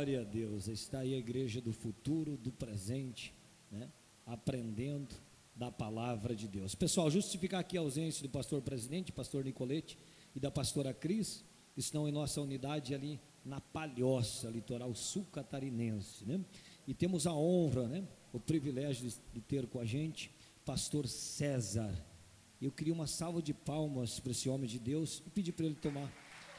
Glória a Deus. Está aí a igreja do futuro, do presente, né? aprendendo da palavra de Deus. Pessoal, justificar aqui a ausência do pastor presidente, pastor Nicolete, e da pastora Cris, estão em nossa unidade ali na Palhoça, litoral sul catarinense. Né? E temos a honra, né? o privilégio de, ter com a gente pastor César. Eu queria uma salva de palmas para esse homem de Deus e pedir para ele tomar,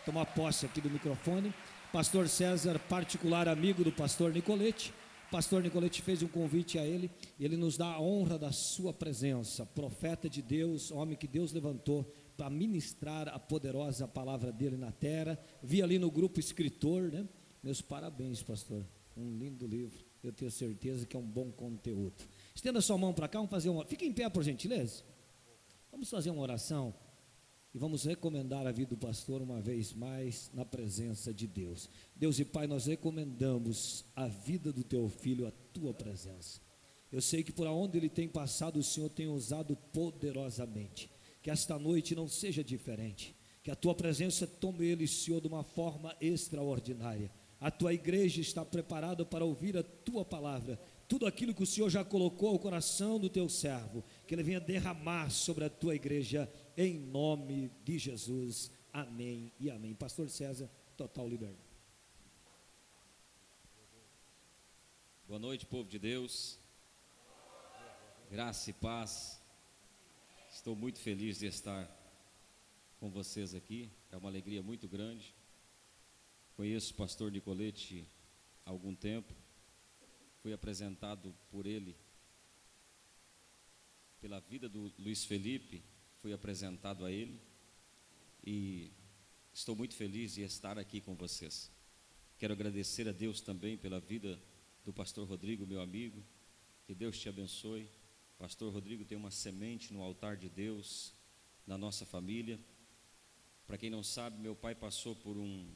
tomar posse aqui do microfone. Pastor César, particular amigo do pastor Nicolete. Pastor Nicolete fez um convite a ele, ele nos dá a honra da sua presença, profeta de Deus, homem que Deus levantou para ministrar a poderosa palavra dele na terra. Vi ali no grupo escritor, né? Meus parabéns, pastor. Um lindo livro. Eu tenho certeza que é um bom conteúdo. Estenda sua mão para cá, vamos fazer uma. Fique em pé, por gentileza. Vamos fazer uma oração e vamos recomendar a vida do pastor uma vez mais na presença de Deus. Deus e Pai, nós recomendamos a vida do teu filho à tua presença. Eu sei que por onde ele tem passado, o Senhor tem usado poderosamente. Que esta noite não seja diferente. Que a tua presença tome ele, Senhor, de uma forma extraordinária. A tua igreja está preparada para ouvir a tua palavra tudo aquilo que o Senhor já colocou ao coração do teu servo, que ele venha derramar sobre a tua igreja, em nome de Jesus. Amém e amém. Pastor César, total liberdade. Boa noite, povo de Deus. Graça e paz. Estou muito feliz de estar com vocês aqui. É uma alegria muito grande. Conheço o pastor Nicolete há algum tempo fui apresentado por ele, pela vida do Luiz Felipe, fui apresentado a ele e estou muito feliz de estar aqui com vocês. Quero agradecer a Deus também pela vida do pastor Rodrigo, meu amigo. Que Deus te abençoe. Pastor Rodrigo tem uma semente no altar de Deus na nossa família. Para quem não sabe, meu pai passou por um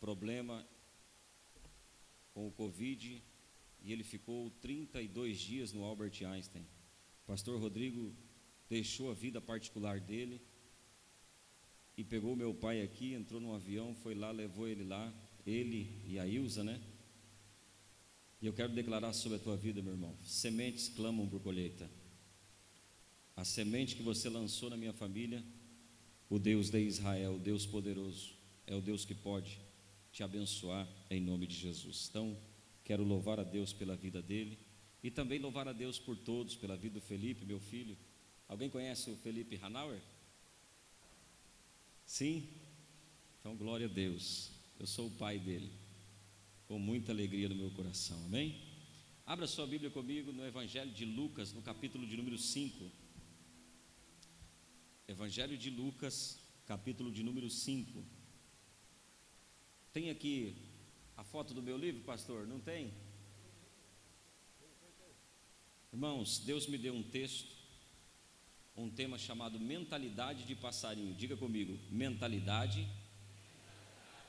problema com o Covid e ele ficou 32 dias no Albert Einstein. Pastor Rodrigo deixou a vida particular dele e pegou meu pai aqui, entrou num avião, foi lá, levou ele lá, ele e a Ilza, né? E eu quero declarar sobre a tua vida, meu irmão: sementes clamam por colheita. A semente que você lançou na minha família, o Deus de Israel, o Deus poderoso, é o Deus que pode te abençoar em nome de Jesus. Então, Quero louvar a Deus pela vida dele e também louvar a Deus por todos, pela vida do Felipe, meu filho. Alguém conhece o Felipe Hanauer? Sim? Então, glória a Deus. Eu sou o pai dele. Com muita alegria no meu coração. Amém? Abra sua Bíblia comigo no Evangelho de Lucas, no capítulo de número 5. Evangelho de Lucas, capítulo de número 5. Tem aqui a foto do meu livro, pastor? Não tem? Irmãos, Deus me deu um texto, um tema chamado mentalidade de passarinho. Diga comigo, mentalidade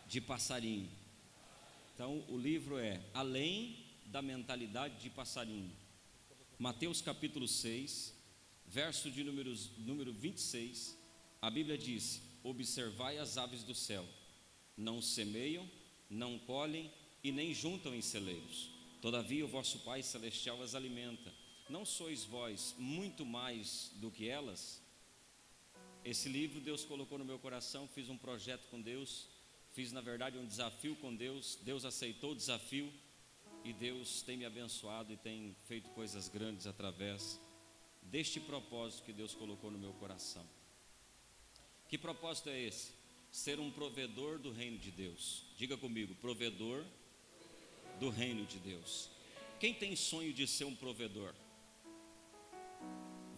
de passarinho. Então, o livro é Além da mentalidade de passarinho. Mateus capítulo 6, verso de números, número 26, a Bíblia diz: Observai as aves do céu, não semeiam, não colhem e nem juntam em celeiros. Todavia o vosso Pai Celestial as alimenta. Não sois vós muito mais do que elas? Esse livro Deus colocou no meu coração, fiz um projeto com Deus, fiz na verdade um desafio com Deus, Deus aceitou o desafio e Deus tem me abençoado e tem feito coisas grandes através deste propósito que Deus colocou no meu coração. Que propósito é esse? ser um provedor do reino de Deus. Diga comigo, provedor do reino de Deus. Quem tem sonho de ser um provedor?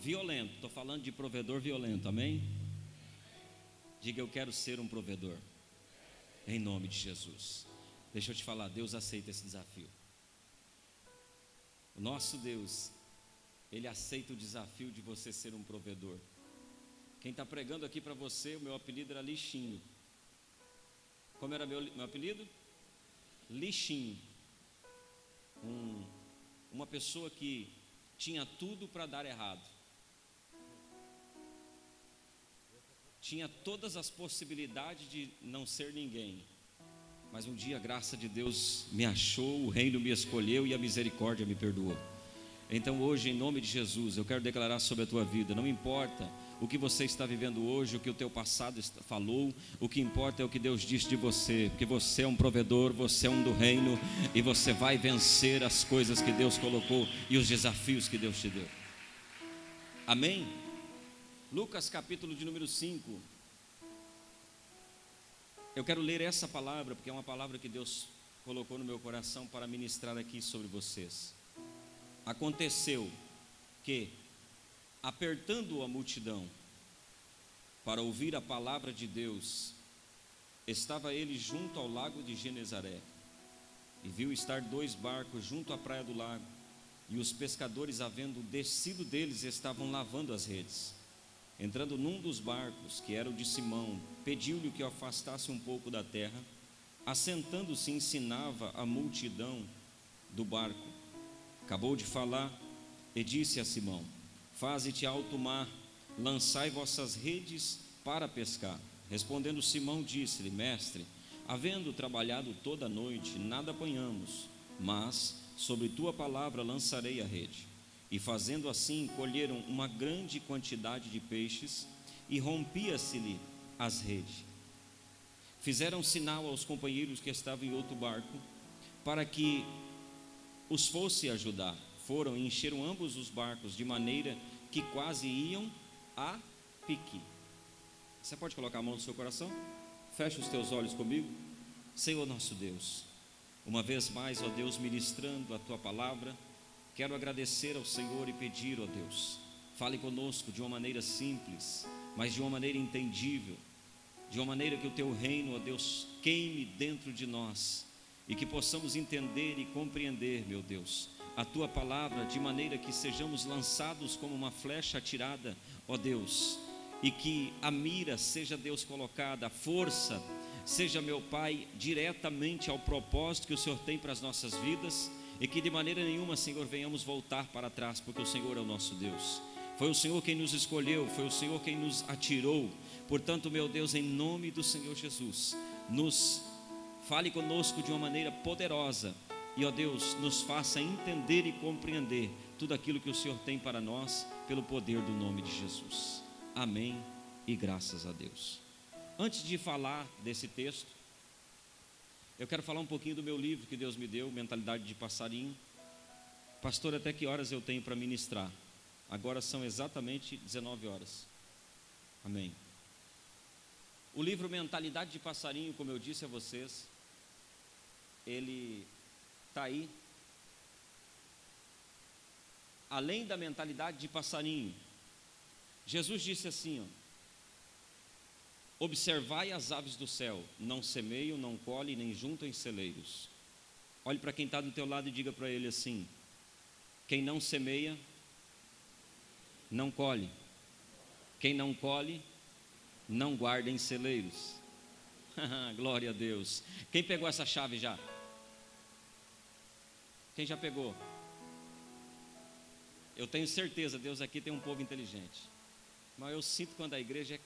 Violento, estou falando de provedor violento, amém? Diga eu quero ser um provedor, em nome de Jesus. Deixa eu te falar, Deus aceita esse desafio. O nosso Deus, Ele aceita o desafio de você ser um provedor. Quem está pregando aqui para você, o meu apelido era Lixinho. Como era meu, meu apelido? Lixinho. Um, uma pessoa que tinha tudo para dar errado. Tinha todas as possibilidades de não ser ninguém. Mas um dia a graça de Deus me achou, o reino me escolheu e a misericórdia me perdoou. Então hoje, em nome de Jesus, eu quero declarar sobre a tua vida, não importa o que você está vivendo hoje, o que o teu passado falou, o que importa é o que Deus disse de você, porque você é um provedor, você é um do reino e você vai vencer as coisas que Deus colocou e os desafios que Deus te deu. Amém? Lucas capítulo de número 5. Eu quero ler essa palavra, porque é uma palavra que Deus colocou no meu coração para ministrar aqui sobre vocês. Aconteceu que apertando a multidão para ouvir a palavra de Deus, estava ele junto ao lago de Genezaré e viu estar dois barcos junto à praia do lago, e os pescadores, havendo descido deles, estavam lavando as redes. Entrando num dos barcos, que era o de Simão, pediu-lhe que o afastasse um pouco da terra. Assentando-se, ensinava a multidão do barco. Acabou de falar e disse a Simão: Faze-te alto mar, lançai vossas redes para pescar. Respondendo Simão, disse-lhe: Mestre, havendo trabalhado toda a noite, nada apanhamos, mas sobre tua palavra lançarei a rede. E fazendo assim, colheram uma grande quantidade de peixes, e rompia-se-lhe as redes. Fizeram sinal aos companheiros que estavam em outro barco, para que os fosse ajudar foram e encheram ambos os barcos, de maneira que quase iam a pique. Você pode colocar a mão no seu coração? Feche os teus olhos comigo. Senhor nosso Deus, uma vez mais, ó Deus, ministrando a tua palavra, quero agradecer ao Senhor e pedir, ó Deus, fale conosco de uma maneira simples, mas de uma maneira entendível, de uma maneira que o teu reino, ó Deus, queime dentro de nós e que possamos entender e compreender, meu Deus, a tua palavra de maneira que sejamos lançados como uma flecha atirada, ó Deus, e que a mira seja Deus colocada, a força seja meu Pai diretamente ao propósito que o Senhor tem para as nossas vidas e que de maneira nenhuma, Senhor, venhamos voltar para trás, porque o Senhor é o nosso Deus. Foi o Senhor quem nos escolheu, foi o Senhor quem nos atirou. Portanto, meu Deus, em nome do Senhor Jesus, nos fale conosco de uma maneira poderosa e, ó Deus, nos faça entender e compreender tudo aquilo que o Senhor tem para nós, pelo poder do nome de Jesus. Amém e graças a Deus. Antes de falar desse texto, eu quero falar um pouquinho do meu livro que Deus me deu, Mentalidade de Passarinho. Pastor, até que horas eu tenho para ministrar? Agora são exatamente 19 horas. Amém. O livro Mentalidade de Passarinho, como eu disse a vocês, ele está aí. Além da mentalidade de passarinho, Jesus disse assim: ó, Observai as aves do céu, não semeiam, não colhem, nem juntam em celeiros. Olhe para quem está do teu lado e diga para ele assim: quem não semeia, não colhe. Quem não colhe, não guarda em celeiros. Glória a Deus. Quem pegou essa chave já? Quem já pegou? Eu tenho certeza, Deus aqui tem um povo inteligente. Mas eu sinto quando a igreja é,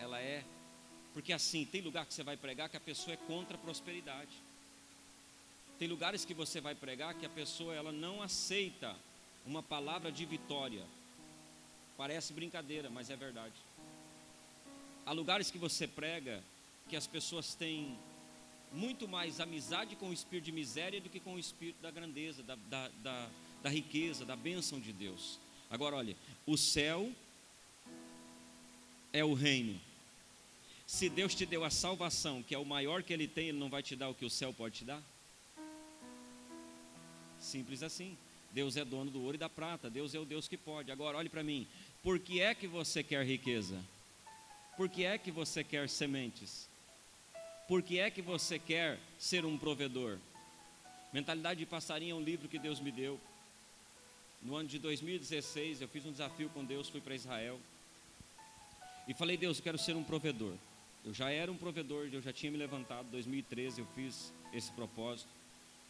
ela é, porque assim, tem lugar que você vai pregar que a pessoa é contra a prosperidade. Tem lugares que você vai pregar que a pessoa ela não aceita uma palavra de vitória. Parece brincadeira, mas é verdade. Há lugares que você prega que as pessoas têm muito mais amizade com o espírito de miséria do que com o espírito da grandeza, da, da, da, da riqueza, da bênção de Deus. Agora, olha, o céu é o reino. Se Deus te deu a salvação, que é o maior que Ele tem, Ele não vai te dar o que o céu pode te dar? Simples assim. Deus é dono do ouro e da prata. Deus é o Deus que pode. Agora, olhe para mim. Por que é que você quer riqueza? Por que é que você quer sementes? Por que é que você quer ser um provedor? Mentalidade de Passarinho é um livro que Deus me deu. No ano de 2016, eu fiz um desafio com Deus, fui para Israel. E falei, Deus, eu quero ser um provedor. Eu já era um provedor, eu já tinha me levantado. Em 2013 eu fiz esse propósito.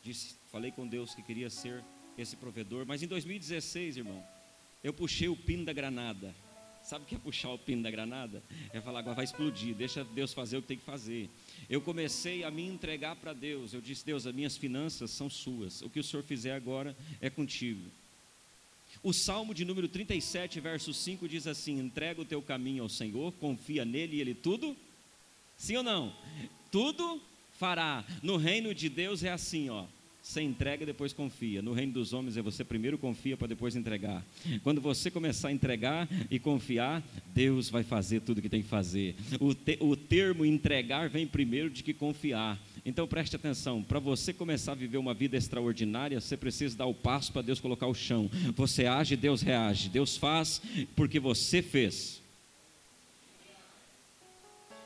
Disse, falei com Deus que queria ser esse provedor. Mas em 2016, irmão, eu puxei o pino da granada. Sabe o que é puxar o pino da granada? É falar, agora vai explodir, deixa Deus fazer o que tem que fazer. Eu comecei a me entregar para Deus. Eu disse, Deus, as minhas finanças são suas. O que o Senhor fizer agora é contigo. O Salmo de número 37, verso 5 diz assim: entrega o teu caminho ao Senhor, confia nele e ele tudo. Sim ou não? Tudo fará. No reino de Deus é assim, ó. Você entrega e depois confia. No reino dos homens é você primeiro confia para depois entregar. Quando você começar a entregar e confiar, Deus vai fazer tudo o que tem que fazer. O, te, o termo entregar vem primeiro de que confiar. Então preste atenção: para você começar a viver uma vida extraordinária, você precisa dar o passo para Deus colocar o chão. Você age, Deus reage. Deus faz porque você fez.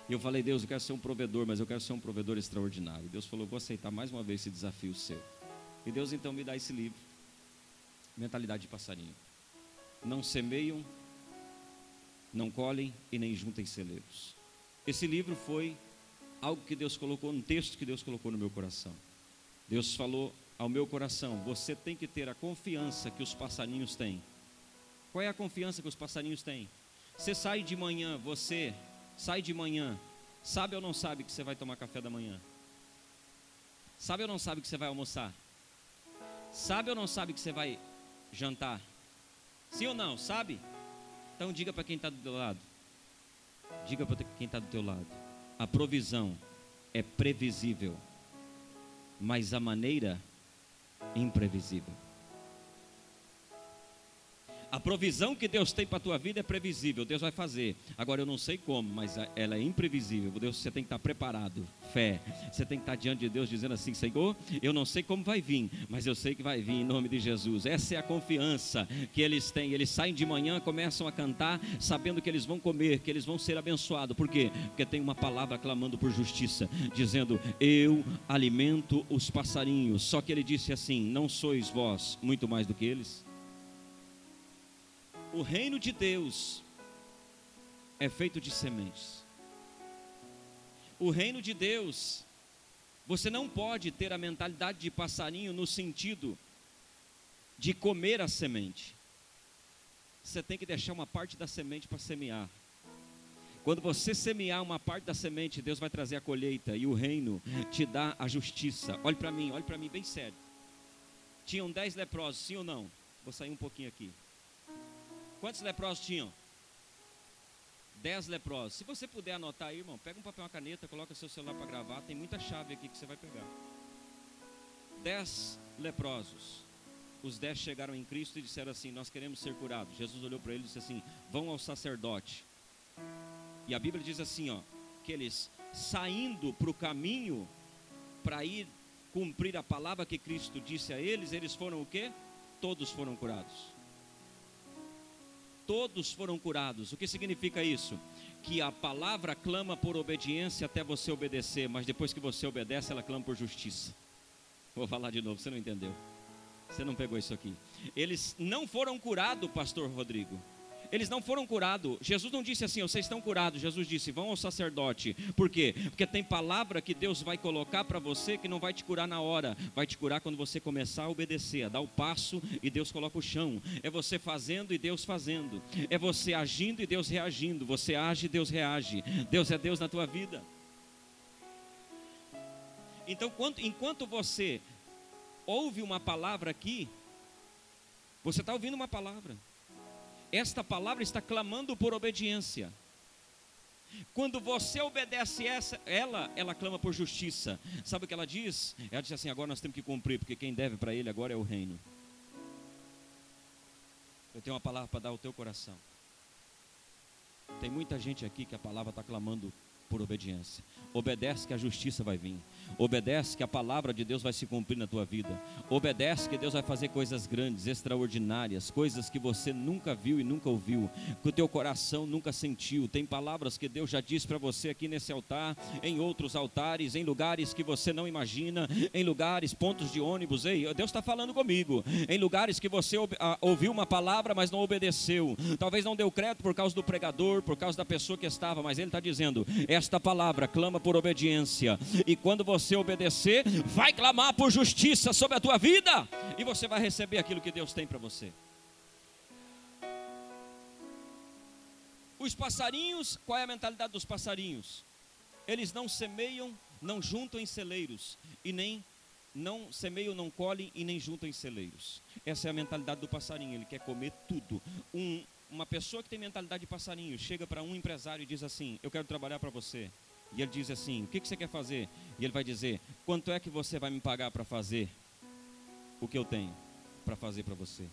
E eu falei, Deus, eu quero ser um provedor, mas eu quero ser um provedor extraordinário. Deus falou, vou aceitar mais uma vez esse desafio seu. E Deus então me dá esse livro, Mentalidade de Passarinho. Não semeiam, não colhem e nem juntem celeiros. Esse livro foi algo que Deus colocou, um texto que Deus colocou no meu coração. Deus falou ao meu coração: você tem que ter a confiança que os passarinhos têm. Qual é a confiança que os passarinhos têm? Você sai de manhã, você sai de manhã, sabe ou não sabe que você vai tomar café da manhã? Sabe ou não sabe que você vai almoçar? Sabe ou não sabe que você vai jantar? Sim ou não? Sabe? Então diga para quem está do teu lado. Diga para quem está do teu lado. A provisão é previsível, mas a maneira imprevisível. A provisão que Deus tem para a tua vida é previsível, Deus vai fazer. Agora eu não sei como, mas ela é imprevisível. Deus, você tem que estar preparado. Fé. Você tem que estar diante de Deus dizendo assim: Senhor, eu não sei como vai vir, mas eu sei que vai vir em nome de Jesus. Essa é a confiança que eles têm. Eles saem de manhã, começam a cantar, sabendo que eles vão comer, que eles vão ser abençoados. Por quê? Porque tem uma palavra clamando por justiça, dizendo: Eu alimento os passarinhos. Só que ele disse assim: Não sois vós muito mais do que eles? O reino de Deus é feito de sementes. O reino de Deus, você não pode ter a mentalidade de passarinho no sentido de comer a semente. Você tem que deixar uma parte da semente para semear. Quando você semear uma parte da semente, Deus vai trazer a colheita e o reino te dá a justiça. Olhe para mim, olhe para mim bem sério. Tinham dez leprosos, sim ou não? Vou sair um pouquinho aqui. Quantos leprosos tinham? Dez leprosos. Se você puder anotar aí, irmão, pega um papel uma caneta, coloca seu celular para gravar. Tem muita chave aqui que você vai pegar. Dez leprosos. Os dez chegaram em Cristo e disseram assim: Nós queremos ser curados. Jesus olhou para eles e disse assim: Vão ao sacerdote. E a Bíblia diz assim: ó, que eles saindo para o caminho para ir cumprir a palavra que Cristo disse a eles, eles foram o quê? Todos foram curados todos foram curados. O que significa isso? Que a palavra clama por obediência até você obedecer, mas depois que você obedece, ela clama por justiça. Vou falar de novo, você não entendeu? Você não pegou isso aqui. Eles não foram curados, pastor Rodrigo eles não foram curados. Jesus não disse assim, vocês estão curados. Jesus disse, vão ao sacerdote. Por quê? Porque tem palavra que Deus vai colocar para você que não vai te curar na hora, vai te curar quando você começar a obedecer, a dar o passo e Deus coloca o chão. É você fazendo e Deus fazendo. É você agindo e Deus reagindo. Você age e Deus reage. Deus é Deus na tua vida. Então, enquanto você ouve uma palavra aqui, você está ouvindo uma palavra esta palavra está clamando por obediência. Quando você obedece essa, ela, ela clama por justiça. Sabe o que ela diz? Ela diz assim: agora nós temos que cumprir, porque quem deve para ele agora é o reino. Eu tenho uma palavra para dar ao teu coração. Tem muita gente aqui que a palavra está clamando por obediência. Obedece que a justiça vai vir. Obedece que a palavra de Deus vai se cumprir na tua vida. Obedece que Deus vai fazer coisas grandes, extraordinárias, coisas que você nunca viu e nunca ouviu, que o teu coração nunca sentiu. Tem palavras que Deus já disse para você aqui nesse altar, em outros altares, em lugares que você não imagina, em lugares, pontos de ônibus. Ei, Deus está falando comigo. Em lugares que você ouviu uma palavra, mas não obedeceu. Talvez não deu crédito por causa do pregador, por causa da pessoa que estava, mas Ele está dizendo: esta palavra clama por obediência. E quando você obedecer, vai clamar por justiça sobre a tua vida. E você vai receber aquilo que Deus tem para você. Os passarinhos, qual é a mentalidade dos passarinhos? Eles não semeiam, não juntam em celeiros e nem não semeiam, não colhem e nem juntam em celeiros. Essa é a mentalidade do passarinho, ele quer comer tudo. Um, uma pessoa que tem mentalidade de passarinho chega para um empresário e diz assim: Eu quero trabalhar para você. E ele diz assim: O que, você quer fazer? E ele vai dizer: Quanto é que você vai me pagar para fazer o que eu tenho para fazer para você?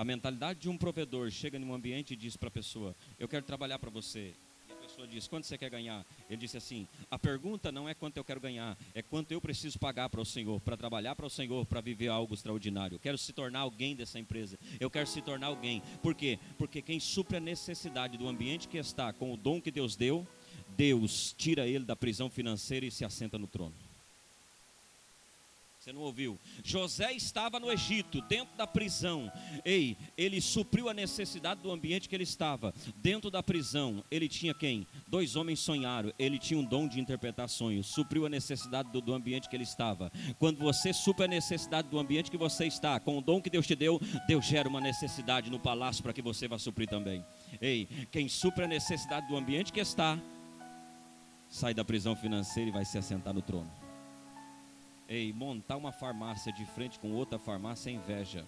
A mentalidade de um provedor chega num ambiente e diz para a pessoa: Eu quero trabalhar para você. E a pessoa diz: Quanto você quer ganhar? Ele disse assim: A pergunta não é quanto eu quero ganhar, é quanto eu preciso pagar para o Senhor, para trabalhar para o Senhor, para viver algo extraordinário. Eu quero se tornar alguém dessa empresa. Eu quero se tornar alguém. Por quê? Porque quem supre a necessidade do ambiente que está com o dom que Deus deu, Deus tira ele da prisão financeira e se assenta no trono. Você não ouviu? José estava no Egito, dentro da prisão. Ei, ele supriu a necessidade do ambiente que ele estava. Dentro da prisão, ele tinha quem? Dois homens sonharam. Ele tinha um dom de interpretar sonhos. Supriu a necessidade do, do ambiente que ele estava. Quando você supre a necessidade do ambiente que você está, com o dom que Deus te deu, Deus gera uma necessidade no palácio para que você vá suprir também. Ei, quem supre a necessidade do ambiente que está, sai da prisão financeira e vai se assentar no trono. Ei, montar uma farmácia de frente com outra farmácia é inveja.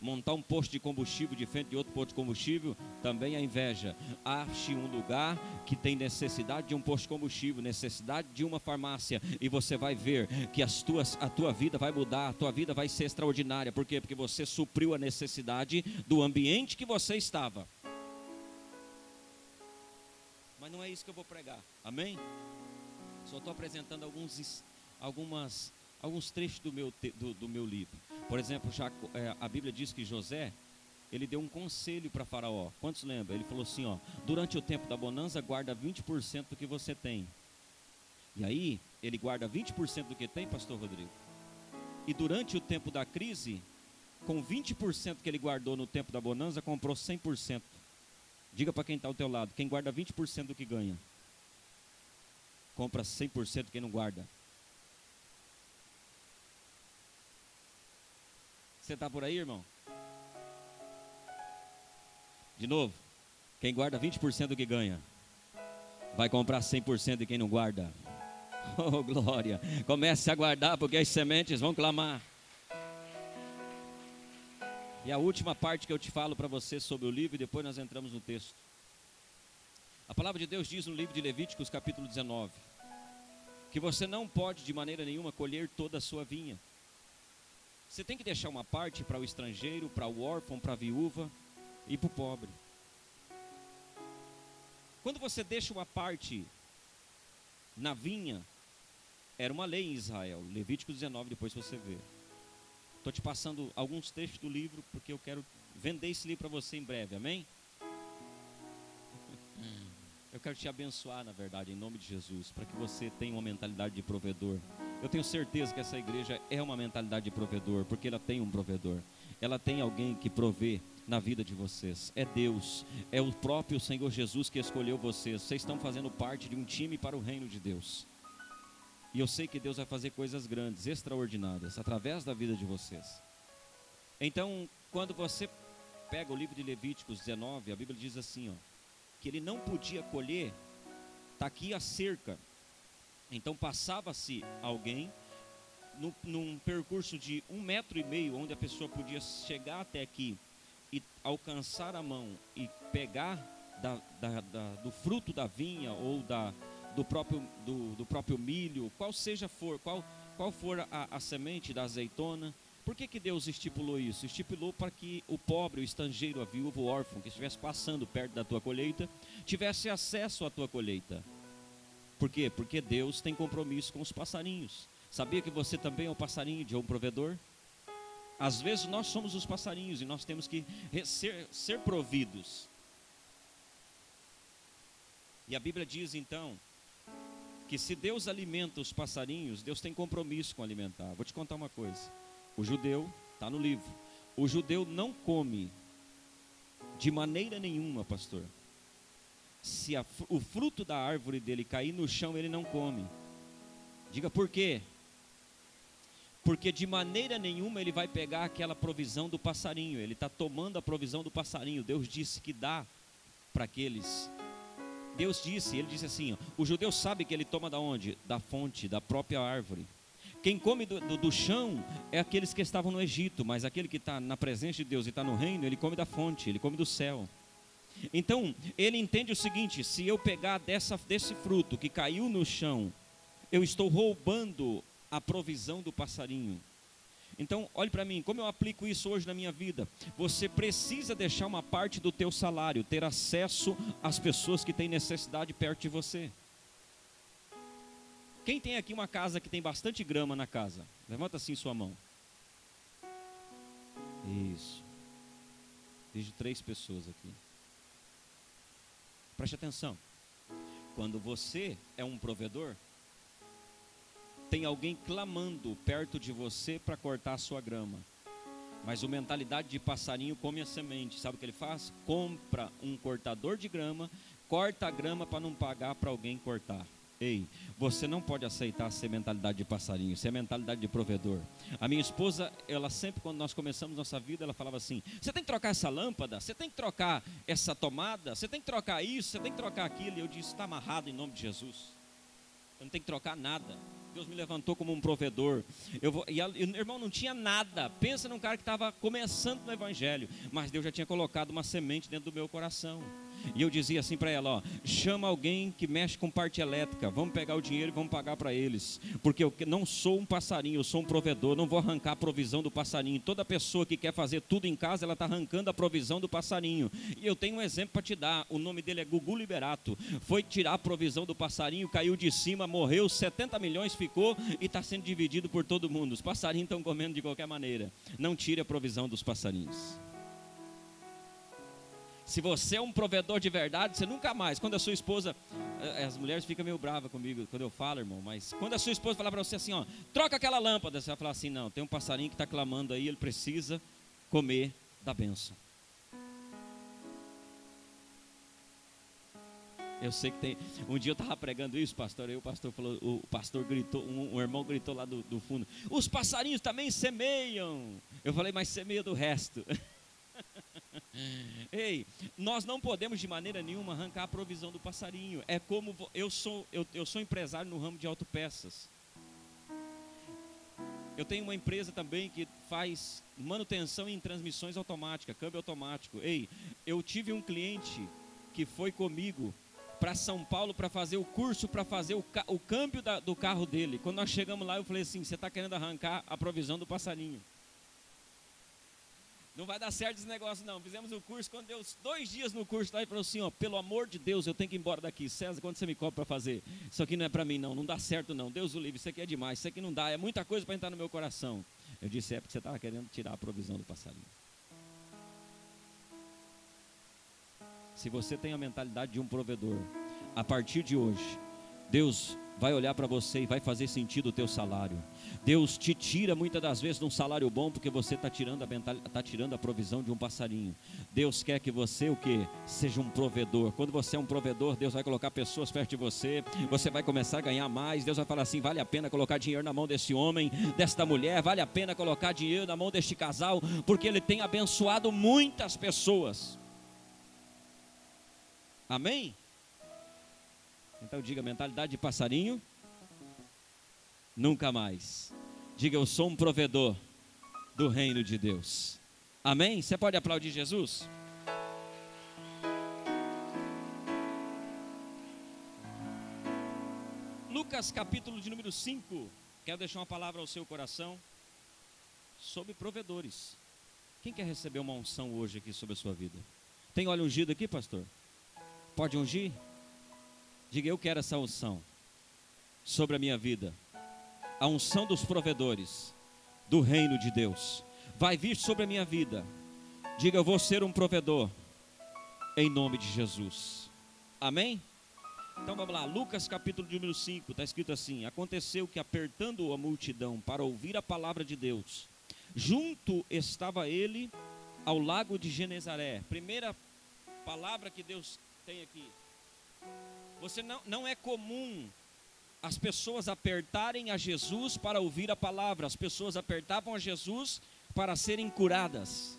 Montar um posto de combustível de frente de outro posto de combustível também é inveja. Ache um lugar que tem necessidade de um posto de combustível, necessidade de uma farmácia, e você vai ver que as tuas, a tua vida vai mudar, a tua vida vai ser extraordinária. Por quê? Porque você supriu a necessidade do ambiente que você estava. Mas não é isso que eu vou pregar. Amém? Só estou apresentando alguns, algumas, alguns trechos do meu, do, do meu livro. Por exemplo, já, é, a Bíblia diz que José, ele deu um conselho para Faraó. Quantos lembram? Ele falou assim: ó, durante o tempo da bonança, guarda 20% do que você tem. E aí, ele guarda 20% do que tem, Pastor Rodrigo. E durante o tempo da crise, com 20% que ele guardou no tempo da bonança, comprou 100%. Diga para quem está ao teu lado, quem guarda 20% do que ganha, compra 100% quem não guarda. Você está por aí, irmão? De novo, quem guarda 20% do que ganha, vai comprar 100% de quem não guarda. Oh, glória! Comece a guardar, porque as sementes vão clamar. E a última parte que eu te falo para você sobre o livro, e depois nós entramos no texto. A palavra de Deus diz no livro de Levíticos, capítulo 19, que você não pode de maneira nenhuma colher toda a sua vinha. Você tem que deixar uma parte para o estrangeiro, para o órfão, para a viúva e para o pobre. Quando você deixa uma parte na vinha, era uma lei em Israel. Levítico 19, depois você vê. Estou te passando alguns trechos do livro, porque eu quero vender esse livro para você em breve, amém? Eu quero te abençoar, na verdade, em nome de Jesus, para que você tenha uma mentalidade de provedor. Eu tenho certeza que essa igreja é uma mentalidade de provedor, porque ela tem um provedor. Ela tem alguém que provê na vida de vocês. É Deus, é o próprio Senhor Jesus que escolheu vocês. Vocês estão fazendo parte de um time para o reino de Deus. E eu sei que Deus vai fazer coisas grandes, extraordinárias, através da vida de vocês. Então, quando você pega o livro de Levíticos 19, a Bíblia diz assim, ó, que ele não podia colher, está aqui a cerca. Então passava-se alguém no, num percurso de um metro e meio, onde a pessoa podia chegar até aqui e alcançar a mão e pegar da, da, da, do fruto da vinha ou da, do próprio, do, do próprio milho, qual seja for, qual, qual for a, a semente da azeitona. Por que, que Deus estipulou isso? Estipulou para que o pobre, o estrangeiro, a viúva, o órfão que estivesse passando perto da tua colheita, tivesse acesso à tua colheita. Por quê? Porque Deus tem compromisso com os passarinhos. Sabia que você também é um passarinho de um provedor? Às vezes nós somos os passarinhos e nós temos que ser, ser providos. E a Bíblia diz então que se Deus alimenta os passarinhos, Deus tem compromisso com alimentar. Vou te contar uma coisa. O judeu, está no livro, o judeu não come de maneira nenhuma, pastor. Se a, o fruto da árvore dele cair no chão, ele não come. Diga por quê? Porque de maneira nenhuma ele vai pegar aquela provisão do passarinho. Ele está tomando a provisão do passarinho. Deus disse que dá para aqueles. Deus disse, ele disse assim: ó, o judeu sabe que ele toma da onde? Da fonte, da própria árvore. Quem come do, do, do chão é aqueles que estavam no Egito, mas aquele que está na presença de Deus e está no reino, ele come da fonte, ele come do céu. Então, ele entende o seguinte: se eu pegar dessa, desse fruto que caiu no chão, eu estou roubando a provisão do passarinho. Então, olhe para mim, como eu aplico isso hoje na minha vida? Você precisa deixar uma parte do teu salário, ter acesso às pessoas que têm necessidade perto de você. Quem tem aqui uma casa que tem bastante grama na casa? Levanta assim sua mão. Isso. Vejo três pessoas aqui. Preste atenção. Quando você é um provedor, tem alguém clamando perto de você para cortar a sua grama. Mas o mentalidade de passarinho come a semente. Sabe o que ele faz? Compra um cortador de grama, corta a grama para não pagar para alguém cortar. Ei, você não pode aceitar ser mentalidade de passarinho, ser mentalidade de provedor. A minha esposa, ela sempre, quando nós começamos nossa vida, ela falava assim: você tem que trocar essa lâmpada, você tem que trocar essa tomada, você tem que trocar isso, você tem que trocar aquilo. E eu disse: está amarrado em nome de Jesus. Eu não tenho que trocar nada. Deus me levantou como um provedor. Eu vou, e, a, e o irmão não tinha nada. Pensa num cara que estava começando no Evangelho, mas Deus já tinha colocado uma semente dentro do meu coração. E eu dizia assim para ela: ó, chama alguém que mexe com parte elétrica, vamos pegar o dinheiro e vamos pagar para eles, porque eu não sou um passarinho, eu sou um provedor, não vou arrancar a provisão do passarinho. Toda pessoa que quer fazer tudo em casa, ela está arrancando a provisão do passarinho. E eu tenho um exemplo para te dar: o nome dele é Gugu Liberato. Foi tirar a provisão do passarinho, caiu de cima, morreu, 70 milhões ficou e está sendo dividido por todo mundo. Os passarinhos estão comendo de qualquer maneira. Não tire a provisão dos passarinhos. Se você é um provedor de verdade, você nunca mais. Quando a sua esposa, eh, as mulheres ficam meio bravas comigo quando eu falo, irmão, mas quando a sua esposa falar para você assim, ó, troca aquela lâmpada, você vai falar assim, não, tem um passarinho que está clamando aí, ele precisa comer da benção. Eu sei que tem. Um dia eu estava pregando isso, pastor. Aí o pastor falou, o pastor gritou, um, um irmão gritou lá do, do, fundo: os passarinhos também semeiam. Eu falei, mas semeia do resto. Ei, nós não podemos de maneira nenhuma arrancar a provisão do passarinho. É como eu sou, eu, eu sou empresário no ramo de autopeças. Eu tenho uma empresa também que faz manutenção em transmissões automáticas, câmbio automático. Ei, eu tive um cliente que foi comigo para São Paulo para fazer o curso, para fazer o, o câmbio da, do carro dele. Quando nós chegamos lá, eu falei assim: você está querendo arrancar a provisão do passarinho. Não vai dar certo esse negócio, não. Fizemos o curso, quando deu dois dias no curso, daí falou assim: ó, pelo amor de Deus, eu tenho que ir embora daqui. César, quando você me cobra para fazer? Isso aqui não é para mim, não. Não dá certo, não. Deus o livre, isso aqui é demais. Isso aqui não dá. É muita coisa para entrar no meu coração. Eu disse: é porque você estava querendo tirar a provisão do passarinho. Se você tem a mentalidade de um provedor, a partir de hoje, Deus vai olhar para você e vai fazer sentido o teu salário. Deus te tira muitas das vezes de um salário bom porque você está tirando, a tá tirando a provisão de um passarinho. Deus quer que você o que seja um provedor. Quando você é um provedor, Deus vai colocar pessoas perto de você. Você vai começar a ganhar mais. Deus vai falar assim: vale a pena colocar dinheiro na mão desse homem, desta mulher. Vale a pena colocar dinheiro na mão deste casal, porque ele tem abençoado muitas pessoas. Amém? Então diga mentalidade de passarinho. Nunca mais. Diga eu sou um provedor do reino de Deus. Amém? Você pode aplaudir Jesus? Lucas capítulo de número 5. Quero deixar uma palavra ao seu coração sobre provedores. Quem quer receber uma unção hoje aqui sobre a sua vida? Tem óleo ungido aqui, pastor? Pode ungir? Diga, eu quero essa unção sobre a minha vida. A unção dos provedores do reino de Deus vai vir sobre a minha vida. Diga, eu vou ser um provedor em nome de Jesus. Amém? Então vamos lá, Lucas capítulo número 5, está escrito assim: Aconteceu que, apertando a multidão para ouvir a palavra de Deus, junto estava ele ao lago de Genezaré. Primeira palavra que Deus tem aqui. Você não, não é comum as pessoas apertarem a Jesus para ouvir a palavra, as pessoas apertavam a Jesus para serem curadas.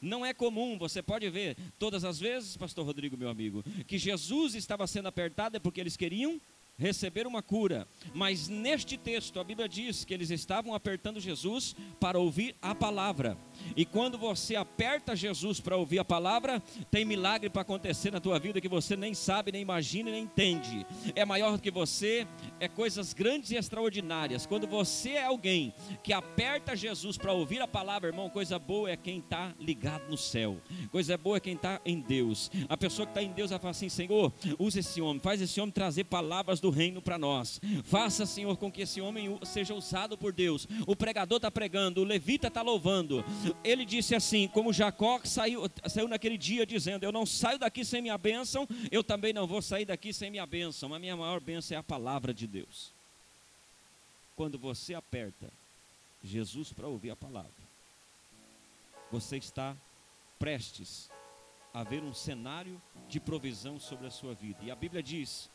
Não é comum, você pode ver todas as vezes, pastor Rodrigo, meu amigo, que Jesus estava sendo apertado é porque eles queriam receber uma cura. Mas neste texto, a Bíblia diz que eles estavam apertando Jesus para ouvir a palavra. E quando você aperta Jesus para ouvir a palavra, tem milagre para acontecer na tua vida que você nem sabe, nem imagina, nem entende. É maior do que você, é coisas grandes e extraordinárias. Quando você é alguém que aperta Jesus para ouvir a palavra, irmão, coisa boa é quem está ligado no céu. Coisa boa é quem está em Deus. A pessoa que está em Deus vai falar assim: Senhor, usa esse homem, faz esse homem trazer palavras do reino para nós. Faça, Senhor, com que esse homem seja usado por Deus. O pregador está pregando, o levita está louvando. Ele disse assim: como Jacó saiu, saiu naquele dia dizendo: Eu não saio daqui sem minha bênção, eu também não vou sair daqui sem minha bênção. A minha maior bênção é a palavra de Deus. Quando você aperta Jesus para ouvir a palavra, você está prestes a ver um cenário de provisão sobre a sua vida. E a Bíblia diz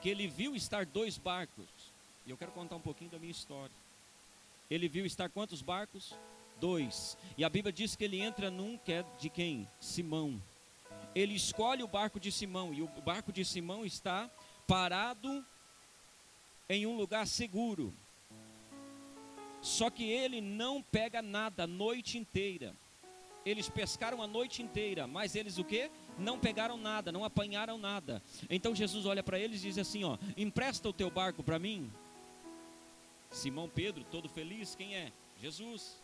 que ele viu estar dois barcos. E eu quero contar um pouquinho da minha história. Ele viu estar quantos barcos? Dois. E a Bíblia diz que ele entra num que é de quem? Simão. Ele escolhe o barco de Simão e o barco de Simão está parado em um lugar seguro. Só que ele não pega nada a noite inteira. Eles pescaram a noite inteira, mas eles o que? Não pegaram nada, não apanharam nada. Então Jesus olha para eles e diz assim: ó, empresta o teu barco para mim. Simão Pedro, todo feliz, quem é? Jesus.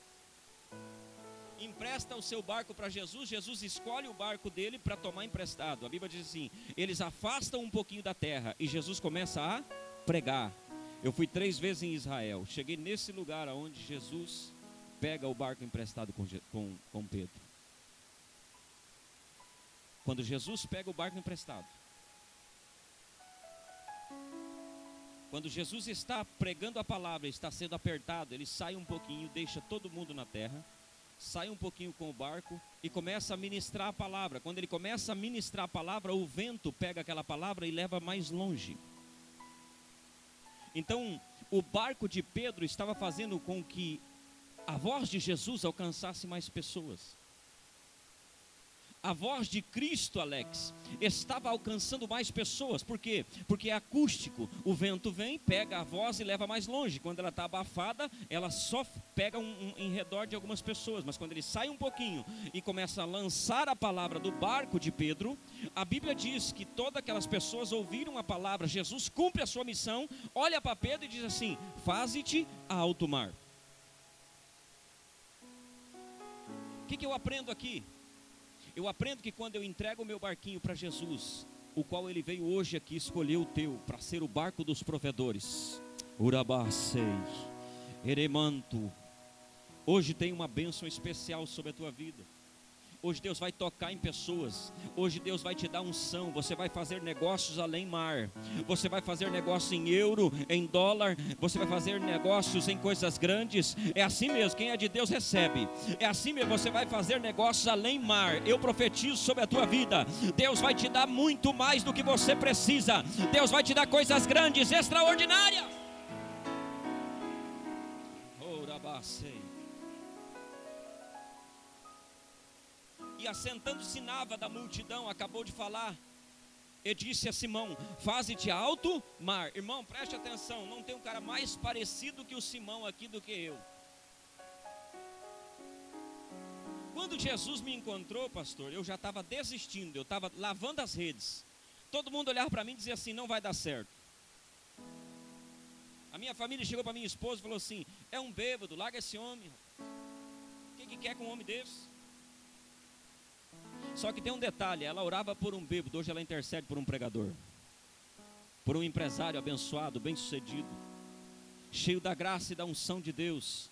Empresta o seu barco para Jesus, Jesus escolhe o barco dele para tomar emprestado. A Bíblia diz assim: eles afastam um pouquinho da terra e Jesus começa a pregar. Eu fui três vezes em Israel, cheguei nesse lugar onde Jesus pega o barco emprestado com, com, com Pedro. Quando Jesus pega o barco emprestado, quando Jesus está pregando a palavra, está sendo apertado, ele sai um pouquinho, deixa todo mundo na terra, sai um pouquinho com o barco e começa a ministrar a palavra. Quando ele começa a ministrar a palavra, o vento pega aquela palavra e leva mais longe. Então, o barco de Pedro estava fazendo com que a voz de Jesus alcançasse mais pessoas. A voz de Cristo, Alex, estava alcançando mais pessoas. Por quê? Porque é acústico. O vento vem, pega a voz e leva mais longe. Quando ela está abafada, ela só pega um, um, em redor de algumas pessoas. Mas quando ele sai um pouquinho e começa a lançar a palavra do barco de Pedro, a Bíblia diz que todas aquelas pessoas ouviram a palavra. Jesus cumpre a sua missão, olha para Pedro e diz assim: Faze-te a alto mar. O que, que eu aprendo aqui? Eu aprendo que quando eu entrego o meu barquinho para Jesus, o qual ele veio hoje aqui escolher o teu para ser o barco dos provedores. Urabacei, Eremanto. Hoje tem uma bênção especial sobre a tua vida. Hoje Deus vai tocar em pessoas. Hoje Deus vai te dar unção. Você vai fazer negócios além mar. Você vai fazer negócio em euro, em dólar. Você vai fazer negócios em coisas grandes. É assim mesmo. Quem é de Deus recebe. É assim mesmo. Você vai fazer negócios além mar. Eu profetizo sobre a tua vida. Deus vai te dar muito mais do que você precisa. Deus vai te dar coisas grandes, extraordinárias. Orabacei. E assentando-se Nava da multidão, acabou de falar, e disse a Simão: Faze-te alto mar. Irmão, preste atenção, não tem um cara mais parecido que o Simão aqui do que eu. Quando Jesus me encontrou, pastor, eu já estava desistindo, eu estava lavando as redes. Todo mundo olhava para mim e dizia assim: não vai dar certo. A minha família chegou para minha esposa e falou assim: é um bêbado, larga esse homem. O que, que quer com um homem desse? Só que tem um detalhe: ela orava por um bêbado, hoje ela intercede por um pregador, por um empresário abençoado, bem-sucedido, cheio da graça e da unção de Deus.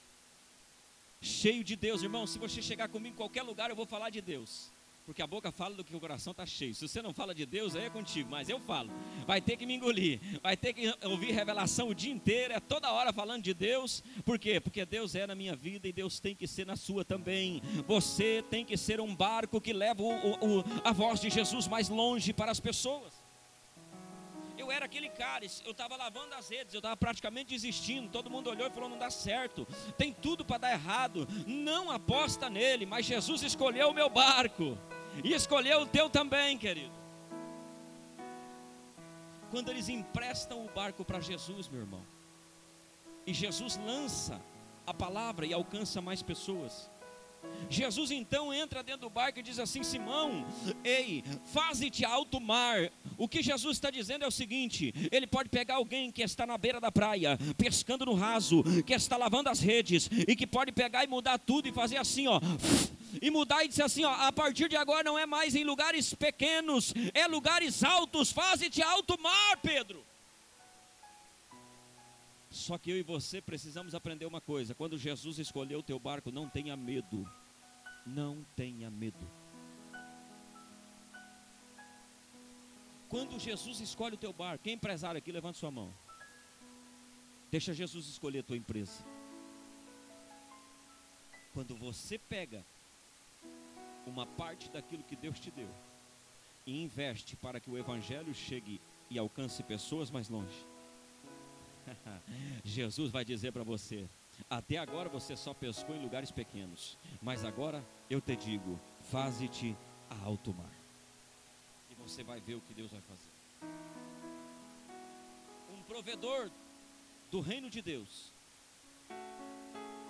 Cheio de Deus, irmão. Se você chegar comigo em qualquer lugar, eu vou falar de Deus. Porque a boca fala do que o coração está cheio. Se você não fala de Deus, aí é contigo, mas eu falo. Vai ter que me engolir, vai ter que ouvir revelação o dia inteiro, é toda hora falando de Deus. Por quê? Porque Deus é na minha vida e Deus tem que ser na sua também. Você tem que ser um barco que leva o, o, a voz de Jesus mais longe para as pessoas. eu era aquele cara, eu estava lavando as redes, eu estava praticamente desistindo. Todo mundo olhou e falou: não dá certo, tem tudo para dar errado, não aposta nele. Mas Jesus escolheu o meu barco e escolheu o teu também, querido. Quando eles emprestam o barco para Jesus, meu irmão, e Jesus lança a palavra e alcança mais pessoas. Jesus então entra dentro do barco e diz assim: Simão, ei, faze-te alto mar. O que Jesus está dizendo é o seguinte: ele pode pegar alguém que está na beira da praia, pescando no raso, que está lavando as redes, e que pode pegar e mudar tudo e fazer assim, ó. E mudar e dizer assim, ó, a partir de agora não é mais em lugares pequenos, é lugares altos, faze-te alto mar, Pedro. Só que eu e você precisamos aprender uma coisa: quando Jesus escolheu o teu barco, não tenha medo. Não tenha medo. Quando Jesus escolhe o teu barco, quem é empresário aqui, levanta sua mão. Deixa Jesus escolher a tua empresa. Quando você pega uma parte daquilo que Deus te deu e investe para que o Evangelho chegue e alcance pessoas mais longe, Jesus vai dizer para você: até agora você só pescou em lugares pequenos, mas agora eu te digo: faze-te a alto mar. E você vai ver o que Deus vai fazer. Um provedor do reino de Deus,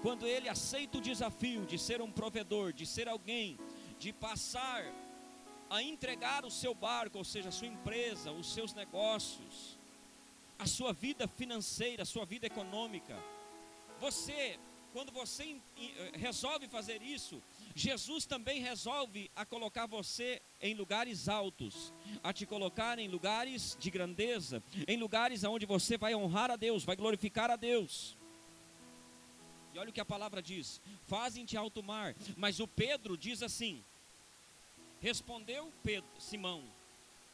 quando ele aceita o desafio de ser um provedor, de ser alguém, de passar a entregar o seu barco, ou seja, a sua empresa, os seus negócios, a sua vida financeira, a sua vida econômica. Você, quando você eh, resolve fazer isso, Jesus também resolve a colocar você em lugares altos, a te colocar em lugares de grandeza, em lugares onde você vai honrar a Deus, vai glorificar a Deus. E olha o que a palavra diz: fazem-te alto mar. Mas o Pedro diz assim: respondeu Pedro, Simão,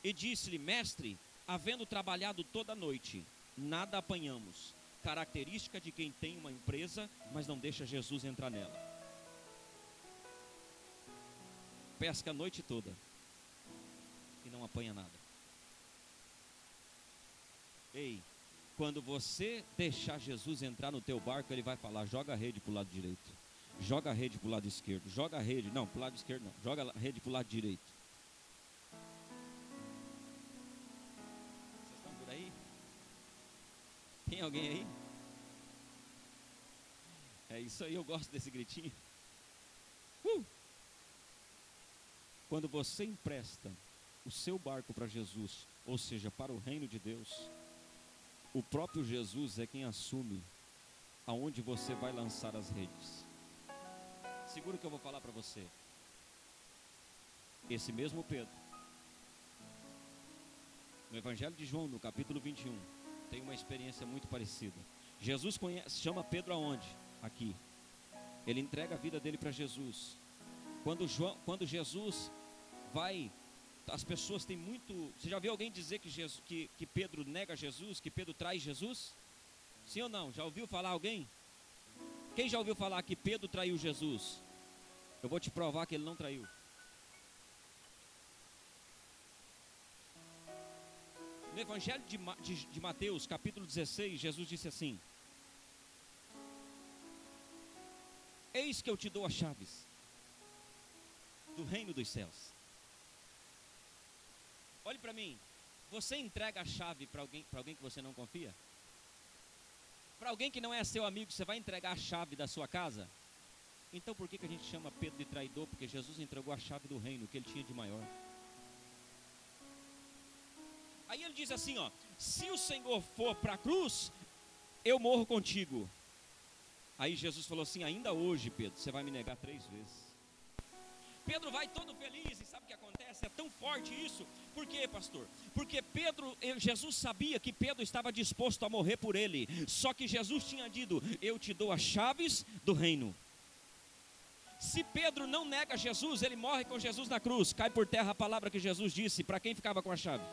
e disse-lhe, mestre, havendo trabalhado toda a noite, nada apanhamos. Característica de quem tem uma empresa, mas não deixa Jesus entrar nela. Pesca a noite toda e não apanha nada. Ei, quando você deixar Jesus entrar no teu barco, ele vai falar: joga a rede para o lado direito, joga a rede para o lado esquerdo, joga a rede, não, para o lado esquerdo não, joga a rede para o lado direito. Tem alguém aí? É isso aí, eu gosto desse gritinho. Uh! Quando você empresta o seu barco para Jesus, ou seja, para o reino de Deus, o próprio Jesus é quem assume aonde você vai lançar as redes. Seguro que eu vou falar para você. Esse mesmo Pedro, no Evangelho de João, no capítulo 21, tem uma experiência muito parecida. Jesus conhece, chama Pedro aonde? Aqui. Ele entrega a vida dele para Jesus. Quando, João, quando Jesus vai, as pessoas têm muito. Você já viu alguém dizer que, Jesus, que, que Pedro nega Jesus, que Pedro traz Jesus? Sim ou não? Já ouviu falar alguém? Quem já ouviu falar que Pedro traiu Jesus? Eu vou te provar que ele não traiu. No Evangelho de, de, de Mateus, capítulo 16, Jesus disse assim: Eis que eu te dou as chaves do reino dos céus. Olhe para mim. Você entrega a chave para alguém, alguém que você não confia? Para alguém que não é seu amigo, você vai entregar a chave da sua casa? Então por que, que a gente chama Pedro de traidor? Porque Jesus entregou a chave do reino que ele tinha de maior. Aí ele diz assim, ó: "Se o Senhor for para a cruz, eu morro contigo". Aí Jesus falou assim: "Ainda hoje, Pedro, você vai me negar três vezes". Pedro vai todo feliz e sabe o que acontece? É tão forte isso. Por quê, pastor? Porque Pedro, Jesus sabia que Pedro estava disposto a morrer por ele. Só que Jesus tinha dito: "Eu te dou as chaves do reino". Se Pedro não nega Jesus, ele morre com Jesus na cruz. Cai por terra a palavra que Jesus disse para quem ficava com a chave.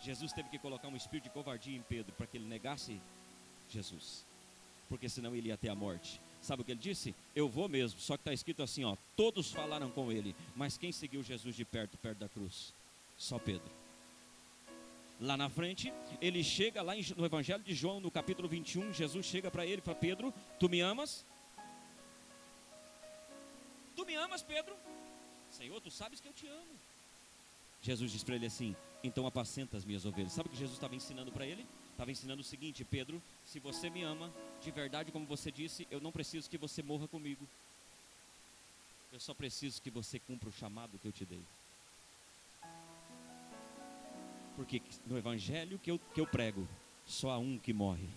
Jesus teve que colocar um espírito de covardia em Pedro para que ele negasse Jesus, porque senão ele ia ter a morte. Sabe o que ele disse? Eu vou mesmo, só que está escrito assim: ó, todos falaram com ele, mas quem seguiu Jesus de perto, perto da cruz? Só Pedro. lá na frente, ele chega lá no Evangelho de João, no capítulo 21, Jesus chega para ele e fala: Pedro, tu me amas? Tu me amas, Pedro? Senhor, tu sabes que eu te amo. Jesus diz para ele assim: Então apacenta as minhas ovelhas. Sabe o que Jesus estava ensinando para ele? Estava ensinando o seguinte: Pedro, se você me ama, de verdade, como você disse, eu não preciso que você morra comigo. Eu só preciso que você cumpra o chamado que eu te dei. Porque no evangelho que eu, que eu prego, só há um que morre.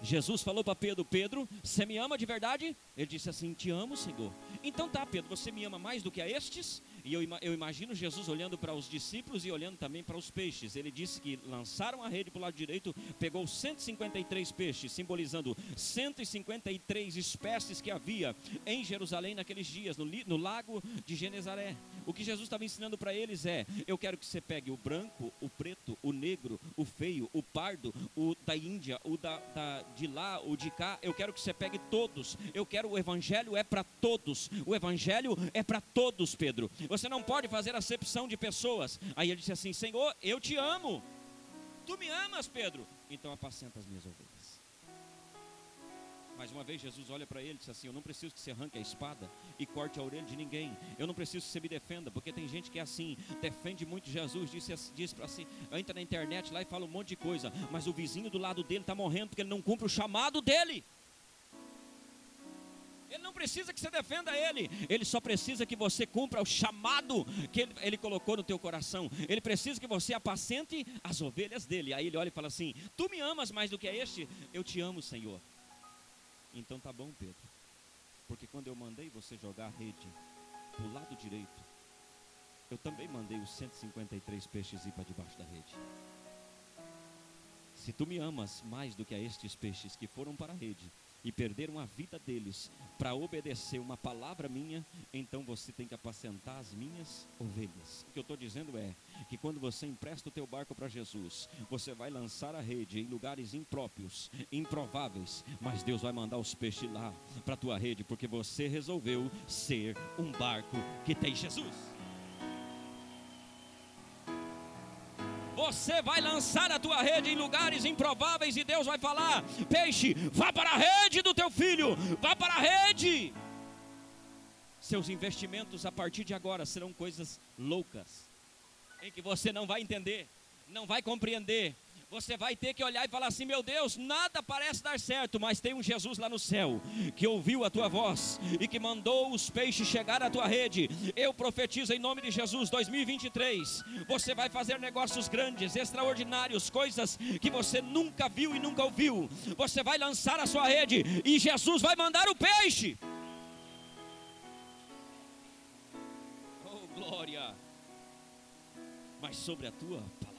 Jesus falou para Pedro: Pedro, você me ama de verdade? Ele disse assim: Te amo, Senhor. Então tá, Pedro, você me ama mais do que a estes? E eu, eu imagino Jesus olhando para os discípulos e olhando também para os peixes. Ele disse que lançaram a rede para o lado direito, pegou 153 peixes, simbolizando 153 espécies que havia em Jerusalém naqueles dias, no, no lago de Genezaré. O que Jesus estava ensinando para eles é: eu quero que você pegue o branco, o preto, o negro, o feio, o pardo, o da Índia, o da, da de lá, o de cá. Eu quero que você pegue todos. Eu quero o evangelho é para todos. O evangelho é para todos, Pedro. Você não pode fazer acepção de pessoas. Aí ele disse assim: Senhor, eu te amo. Tu me amas, Pedro. Então apacenta as minhas ovelhas. Mais uma vez, Jesus olha para ele e diz assim: Eu não preciso que você arranque a espada e corte a orelha de ninguém. Eu não preciso que você me defenda, porque tem gente que é assim, defende muito Jesus. Diz, para si, entra na internet lá e fala um monte de coisa, mas o vizinho do lado dele está morrendo porque ele não cumpre o chamado dele. Ele não precisa que você defenda ele, ele só precisa que você cumpra o chamado que ele, ele, colocou no teu coração. Ele precisa que você apacente as ovelhas dele. Aí ele olha e fala assim: Tu me amas mais do que este? Eu te amo, Senhor. Então tá bom, Pedro. Porque quando eu mandei você jogar a rede para o lado direito, eu também mandei os 153 peixes ir para debaixo da rede. Se tu me amas mais do que a estes peixes que foram para a rede, e perderam a vida deles para obedecer uma palavra minha, então você tem que apacentar as minhas ovelhas. O que eu estou dizendo é que quando você empresta o teu barco para Jesus, você vai lançar a rede em lugares impróprios, improváveis, mas Deus vai mandar os peixes lá para a tua rede, porque você resolveu ser um barco que tem Jesus. Você vai lançar a tua rede em lugares improváveis e Deus vai falar: peixe, vá para a rede do teu filho, vá para a rede. Seus investimentos a partir de agora serão coisas loucas, em que você não vai entender, não vai compreender, você vai ter que olhar e falar assim: meu Deus, nada parece dar certo, mas tem um Jesus lá no céu que ouviu a tua voz e que mandou os peixes chegar à tua rede. Eu profetizo em nome de Jesus 2023. Você vai fazer negócios grandes, extraordinários, coisas que você nunca viu e nunca ouviu. Você vai lançar a sua rede e Jesus vai mandar o peixe. Oh, glória! Mas sobre a tua palavra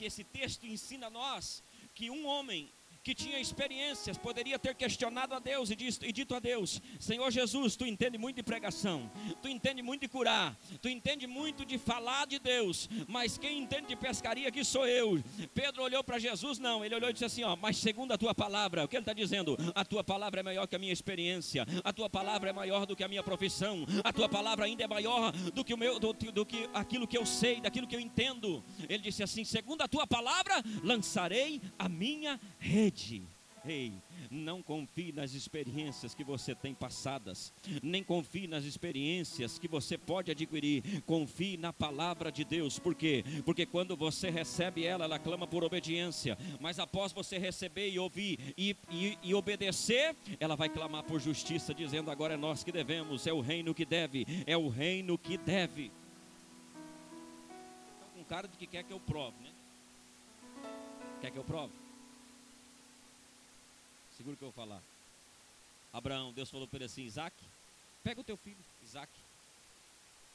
que esse texto ensina a nós que um homem que tinha experiências poderia ter questionado a Deus e, dito a Deus: Senhor Jesus, tu entende muito de pregação, tu entende muito de curar, tu entende muito de falar de Deus, mas quem entende de pescaria aqui sou eu. Pedro olhou para Jesus, não, ele olhou e disse assim: ó, mas segundo a tua palavra, o que ele está dizendo? A tua palavra é maior que a minha experiência, a tua palavra é maior do que a minha profissão, a tua palavra ainda é maior do que o meu, do, do que aquilo que eu sei, daquilo que eu entendo. Ele disse assim: segundo a tua palavra, lançarei a minha rede. Ei, não confie nas experiências que você tem passadas, nem confie nas experiências que você pode adquirir. Confie na palavra de Deus, por quê? Porque quando você recebe ela, ela clama por obediência, mas após você receber e ouvir e, e, e obedecer, ela vai clamar por justiça, dizendo: agora é nós que devemos, é o reino que deve, é o reino que deve. Então, com cara de que quer que eu prove, né? Quer que eu prove? Segura que eu vou falar. Abraão, Deus falou para ele assim: Isaac, pega o teu filho, Isaac,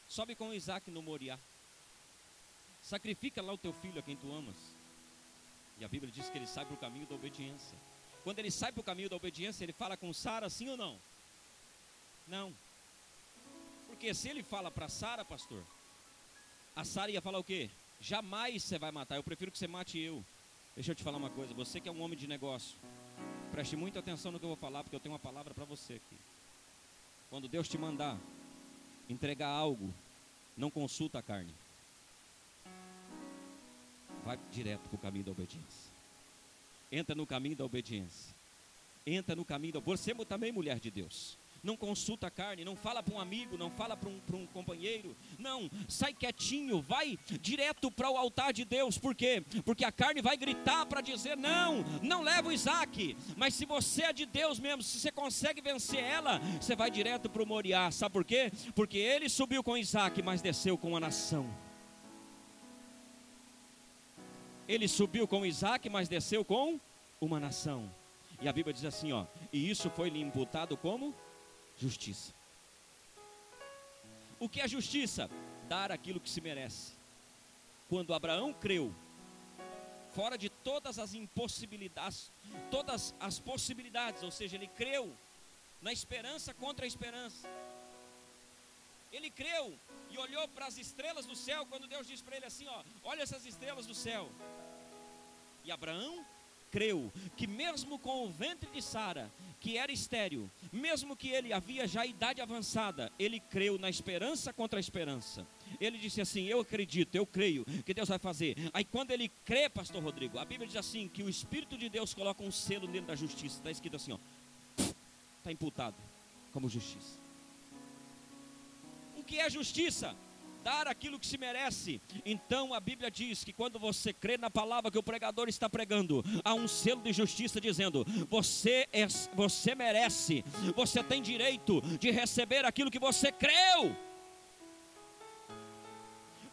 sobe com Isaac no Moriá, sacrifica lá o teu filho a quem tu amas. E a Bíblia diz que ele sai para o caminho da obediência. Quando ele sai para o caminho da obediência, ele fala com Sara, sim ou não? Não. Porque se ele fala para Sara, pastor, a Sara ia falar o quê? Jamais você vai matar, eu prefiro que você mate eu. Deixa eu te falar uma coisa, você que é um homem de negócio, Preste muita atenção no que eu vou falar, porque eu tenho uma palavra para você aqui. Quando Deus te mandar entregar algo, não consulta a carne. Vai direto para o caminho da obediência. Entra no caminho da obediência. Entra no caminho da. Você também, mulher de Deus não consulta a carne, não fala para um amigo, não fala para um, um, companheiro, não, sai quietinho, vai direto para o altar de Deus, por quê? Porque a carne vai gritar para dizer: não, não leva o Isaac, mas se você é de Deus mesmo, se você consegue vencer ela, você vai direto para o Moriá, sabe por quê? Porque ele subiu com Isaac, mas desceu com a nação. Ele subiu com Isaac, mas desceu com uma nação. E a Bíblia diz assim, ó, e isso foi lhe imputado como Justiça. O que é justiça? Dar aquilo que se merece. Quando Abraão creu, fora de todas as impossibilidades, todas as possibilidades, ou seja, ele creu na esperança contra a esperança. Ele creu e olhou para as estrelas do céu quando Deus disse para ele assim: ó, olha essas estrelas do céu. E Abraão creu que mesmo com o ventre de Sara, que era estéril, mesmo que ele havia já idade avançada, ele creu na esperança contra a esperança. Ele disse assim: Eu acredito, eu creio que Deus vai fazer. Aí quando ele crê, pastor Rodrigo, a Bíblia diz assim: que o Espírito de Deus coloca um selo nele da justiça. Está escrito assim: ó, está imputado como justiça. O que é justiça? Dar aquilo que se merece. Então a Bíblia diz que quando você crê na palavra que o pregador está pregando, há um selo de justiça dizendo: você é, você merece, você tem direito de receber aquilo que você creu.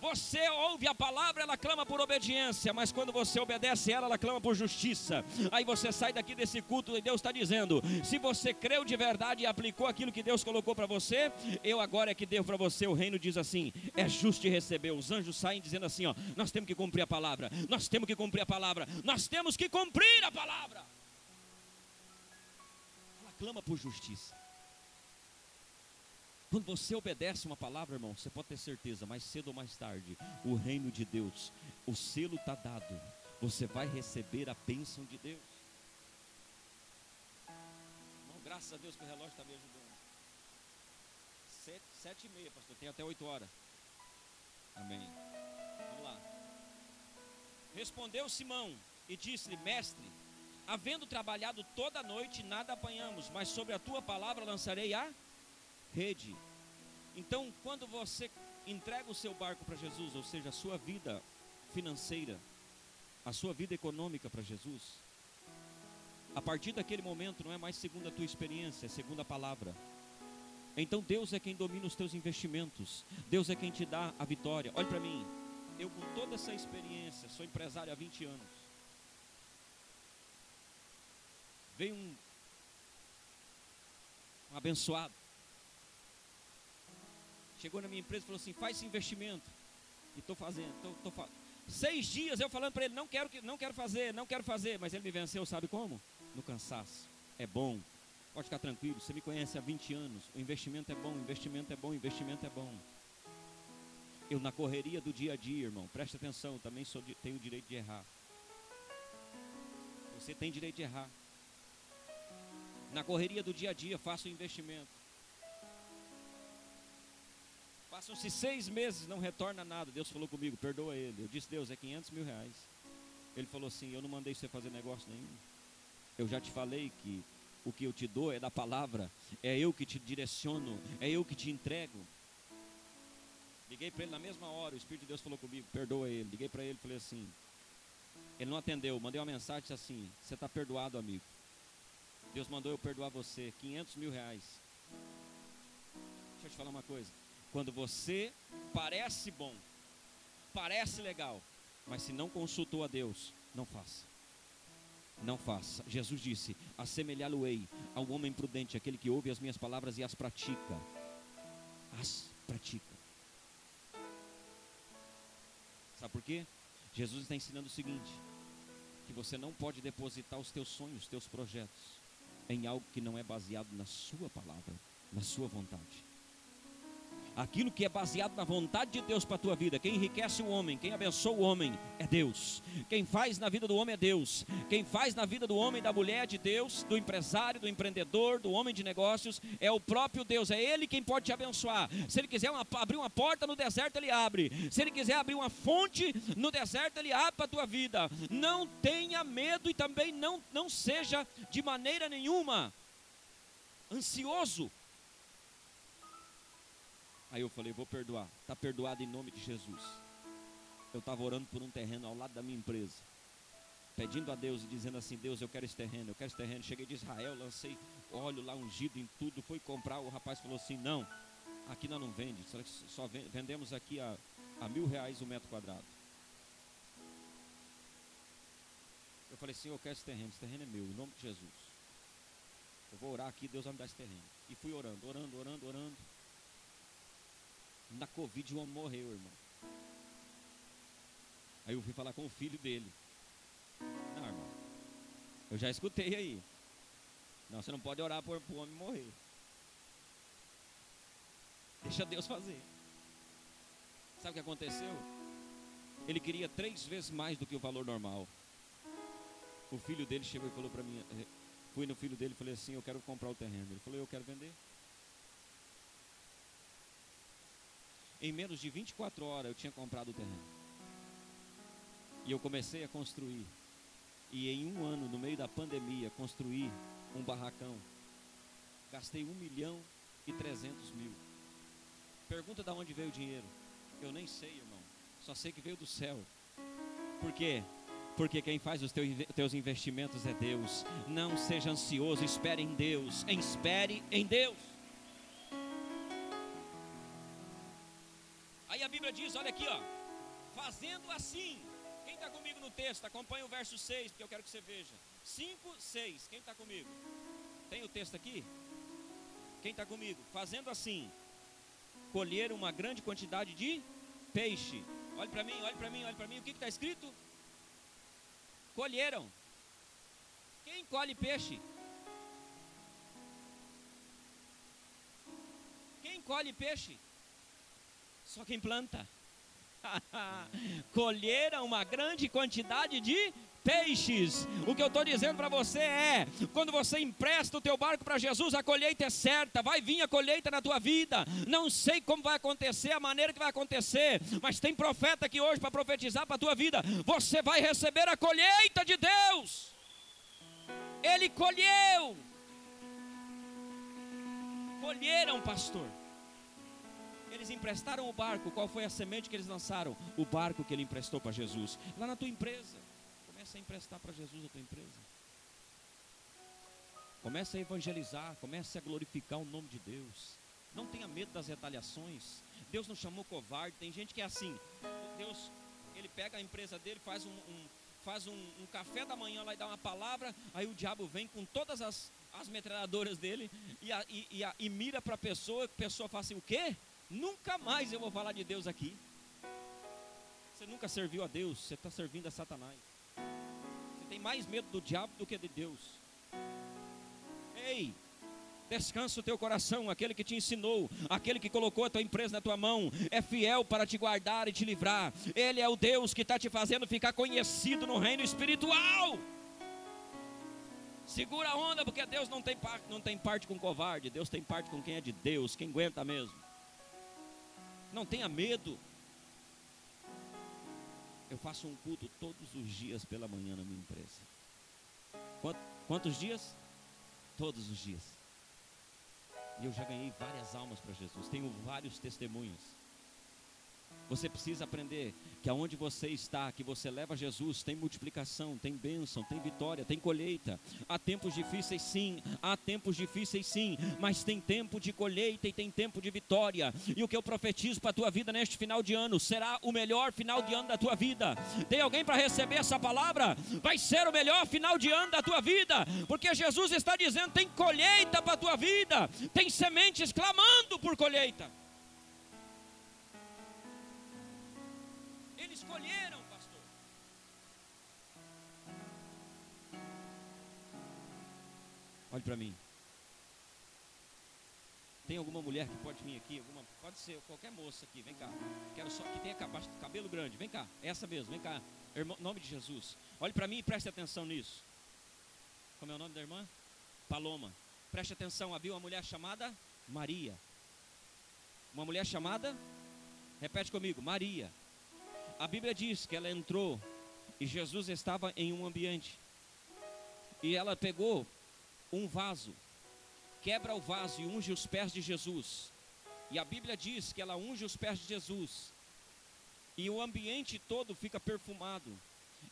Você ouve a palavra, ela clama por obediência, mas quando você obedece ela, ela clama por justiça. Aí você sai daqui desse culto e Deus está dizendo: se você creu de verdade e aplicou aquilo que Deus colocou para você, eu agora é que devo para você. O reino diz assim: é justo receber. Os anjos saem dizendo assim: ó, nós temos que cumprir a palavra, nós temos que cumprir a palavra, nós temos que cumprir a palavra. Ela clama por justiça. Quando você obedece uma palavra, irmão, você pode ter certeza, mais cedo ou mais tarde, o reino de Deus, o selo está dado, você vai receber a bênção de Deus. Irmão, graças a Deus que o relógio está me ajudando. Sete, sete e meia, pastor, tem até oito horas. Amém. Vamos lá. Respondeu Simão e disse-lhe, mestre, havendo trabalhado toda a noite, nada apanhamos, mas sobre a tua palavra lançarei a rede. Então, quando você entrega o seu barco para Jesus, ou seja, a sua vida financeira, a sua vida econômica para Jesus, a partir daquele momento não é mais segundo a tua experiência, é segundo a palavra. Então Deus é quem domina os teus investimentos, Deus é quem te dá a vitória. Olha para mim, eu com toda essa experiência, sou empresário há 20 anos. Veio um, um abençoado Chegou na minha empresa e falou assim: faz esse investimento. E estou fazendo. Tô, tô fa... Seis dias eu falando para ele: não quero, não quero fazer, não quero fazer. Mas ele me venceu, sabe como? No cansaço. É bom. Pode ficar tranquilo. Você me conhece há 20 anos. O investimento é bom, investimento é bom, investimento é bom. Eu na correria do dia a dia, irmão, preste atenção, também sou, tenho o direito de errar. Você tem direito de errar. Na correria do dia a dia, faça o investimento. Passam-se seis meses, não retorna nada. Deus falou comigo, perdoa ele. Eu disse, Deus, é 500 mil reais. Ele falou assim: Eu não mandei você fazer negócio nenhum. Eu já te falei que o que eu te dou é da palavra, é eu que te direciono, é eu que te entrego. Liguei para ele na mesma hora, o Espírito de Deus falou comigo, perdoa ele. Liguei para ele e falei assim: Ele não atendeu, mandei uma mensagem disse assim: Você está perdoado, amigo. Deus mandou eu perdoar você, 500 mil reais. Deixa eu te falar uma coisa. Quando você parece bom, parece legal, mas se não consultou a Deus, não faça. Não faça. Jesus disse: assemelhá-lo-ei ao homem prudente, aquele que ouve as minhas palavras e as pratica. As pratica. Sabe por quê? Jesus está ensinando o seguinte: que você não pode depositar os teus sonhos, os teus projetos, em algo que não é baseado na sua palavra, na sua vontade. Aquilo que é baseado na vontade de Deus para a tua vida. Quem enriquece o homem, quem abençoa o homem é Deus. Quem faz na vida do homem é Deus. Quem faz na vida do homem da mulher é de Deus, do empresário, do empreendedor, do homem de negócios, é o próprio Deus. É Ele quem pode te abençoar. Se Ele quiser uma, abrir uma porta no deserto, Ele abre. Se Ele quiser abrir uma fonte no deserto, Ele abre para a tua vida. Não tenha medo e também não, não seja de maneira nenhuma ansioso Aí eu falei, vou perdoar. Está perdoado em nome de Jesus. Eu estava orando por um terreno ao lado da minha empresa. Pedindo a Deus e dizendo assim, Deus, eu quero esse terreno, eu quero esse terreno. Cheguei de Israel, lancei óleo lá ungido em tudo, fui comprar, o rapaz falou assim, não, aqui nós não vende, só vendemos aqui a, a mil reais o metro quadrado. Eu falei, Senhor, eu quero esse terreno, esse terreno é meu, em nome de Jesus. Eu vou orar aqui, Deus vai me dar esse terreno. E fui orando, orando, orando, orando. Na Covid o homem morreu, irmão. Aí eu fui falar com o filho dele. Não, irmão. Eu já escutei aí. Não, você não pode orar para o homem morrer. Deixa Deus fazer. Sabe o que aconteceu? Ele queria três vezes mais do que o valor normal. O filho dele chegou e falou para mim. Eh, fui no filho dele e falei assim: Eu quero comprar o terreno. Ele falou: Eu quero vender. Em menos de 24 horas eu tinha comprado o terreno. E eu comecei a construir. E em um ano, no meio da pandemia, construí um barracão. Gastei 1 milhão e 300 mil. Pergunta de onde veio o dinheiro. Eu nem sei, irmão. Só sei que veio do céu. Por quê? Porque quem faz os teus investimentos é Deus. Não seja ansioso, espere em Deus. Espere em Deus. Diz: olha aqui, ó. Fazendo assim. Quem está comigo no texto? Acompanhe o verso 6, porque eu quero que você veja. 5, 6. Quem está comigo? Tem o texto aqui? Quem está comigo? Fazendo assim. Colher uma grande quantidade de peixe. Olhe para mim, olhe para mim, olhe para mim. O que está escrito? Colheram. Quem colhe peixe? Quem colhe peixe? Só quem planta. Colheram uma grande quantidade de peixes. O que eu estou dizendo para você é: quando você empresta o teu barco para Jesus, a colheita é certa, vai vir a colheita na tua vida. Não sei como vai acontecer, a maneira que vai acontecer, mas tem profeta aqui hoje para profetizar para a tua vida. Você vai receber a colheita de Deus. Ele colheu. Colheram, pastor. Eles emprestaram o barco. Qual foi a semente que eles lançaram? O barco que ele emprestou para Jesus. Lá na tua empresa. Começa a emprestar para Jesus a tua empresa. Comece a evangelizar, comece a glorificar o nome de Deus. Não tenha medo das retaliações. Deus não chamou covarde. Tem gente que é assim. Deus, ele pega a empresa dele, faz um, um faz um, um, café da manhã lá e dá uma palavra. Aí o diabo vem com todas as, as metralhadoras dele e, a, e, e, a, e mira para a pessoa. A pessoa fala assim: o quê? Nunca mais eu vou falar de Deus aqui. Você nunca serviu a Deus, você está servindo a Satanás. Você tem mais medo do diabo do que de Deus. Ei, descansa o teu coração, aquele que te ensinou, aquele que colocou a tua empresa na tua mão, é fiel para te guardar e te livrar. Ele é o Deus que está te fazendo ficar conhecido no reino espiritual. Segura a onda, porque Deus não tem, parte, não tem parte com covarde, Deus tem parte com quem é de Deus, quem aguenta mesmo. Não tenha medo. Eu faço um culto todos os dias pela manhã na minha empresa. Quantos dias? Todos os dias. E eu já ganhei várias almas para Jesus. Tenho vários testemunhos. Você precisa aprender que aonde você está, que você leva Jesus, tem multiplicação, tem bênção, tem vitória, tem colheita. Há tempos difíceis sim, há tempos difíceis sim, mas tem tempo de colheita e tem tempo de vitória. E o que eu profetizo para a tua vida neste final de ano será o melhor final de ano da tua vida. Tem alguém para receber essa palavra? Vai ser o melhor final de ano da tua vida, porque Jesus está dizendo: tem colheita para a tua vida, tem sementes clamando por colheita. Escolheram, pastor. Olhe para mim. Tem alguma mulher que pode vir aqui? Alguma, pode ser qualquer moça aqui, vem cá. Quero só que tenha cabelo grande, vem cá. Essa mesmo, vem cá. Irmão, nome de Jesus. Olhe para mim e preste atenção nisso. Como é o nome da irmã? Paloma. Preste atenção, havia uma mulher chamada Maria. Uma mulher chamada, repete comigo, Maria. A Bíblia diz que ela entrou e Jesus estava em um ambiente. E ela pegou um vaso, quebra o vaso e unge os pés de Jesus. E a Bíblia diz que ela unge os pés de Jesus. E o ambiente todo fica perfumado.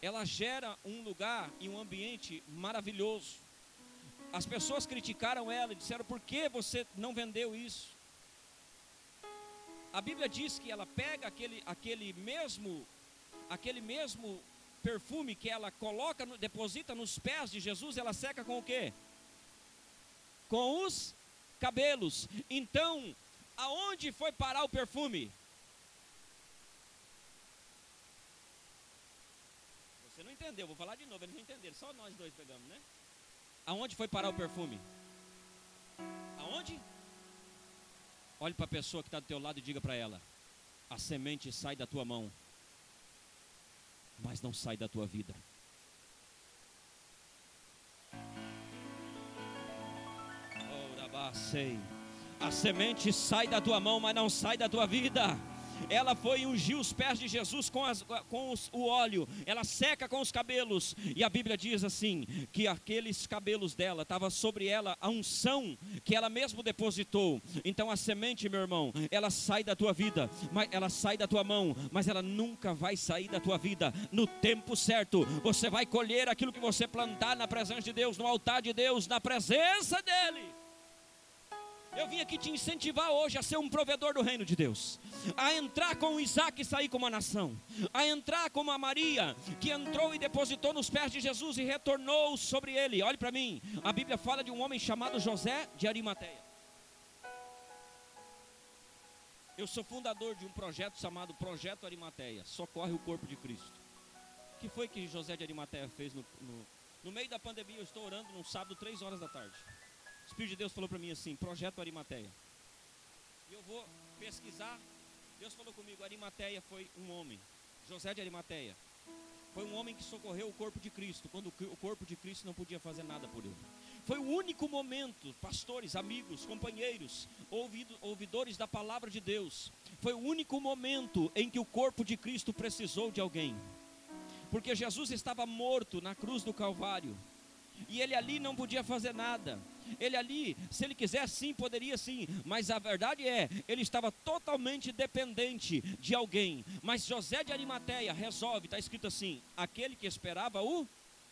Ela gera um lugar e um ambiente maravilhoso. As pessoas criticaram ela e disseram: por que você não vendeu isso? A Bíblia diz que ela pega aquele, aquele mesmo aquele mesmo perfume que ela coloca, deposita nos pés de Jesus, ela seca com o quê? Com os cabelos. Então, aonde foi parar o perfume? Você não entendeu, vou falar de novo, eles não entenderam, só nós dois pegamos, né? Aonde foi parar o perfume? Aonde? Olhe para a pessoa que está do teu lado e diga para ela: a semente sai da tua mão, mas não sai da tua vida. A semente sai da tua mão, mas não sai da tua vida ela foi ungir os pés de Jesus com, as, com os, o óleo, ela seca com os cabelos, e a Bíblia diz assim: que aqueles cabelos dela, estava sobre ela a unção que ela mesmo depositou. Então a semente, meu irmão, ela sai da tua vida, mas ela sai da tua mão, mas ela nunca vai sair da tua vida. No tempo certo, você vai colher aquilo que você plantar na presença de Deus, no altar de Deus, na presença dEle. Eu vim aqui te incentivar hoje a ser um provedor do reino de Deus, a entrar com Isaac e sair como uma nação, a entrar como a Maria, que entrou e depositou nos pés de Jesus e retornou sobre ele. Olhe para mim, a Bíblia fala de um homem chamado José de Arimateia. Eu sou fundador de um projeto chamado Projeto Arimateia, Socorre o Corpo de Cristo. O que foi que José de Arimateia fez no, no, no meio da pandemia? Eu estou orando num sábado, três horas da tarde. Espírito de Deus falou para mim assim: Projeto Arimateia. E eu vou pesquisar. Deus falou comigo: Arimateia foi um homem, José de Arimateia. Foi um homem que socorreu o corpo de Cristo, quando o corpo de Cristo não podia fazer nada por ele. Foi o único momento, pastores, amigos, companheiros, ouvido, ouvidores da palavra de Deus, foi o único momento em que o corpo de Cristo precisou de alguém. Porque Jesus estava morto na cruz do Calvário, e ele ali não podia fazer nada. Ele ali, se ele quiser sim, poderia sim, mas a verdade é, ele estava totalmente dependente de alguém. Mas José de Arimateia resolve, está escrito assim: aquele que esperava o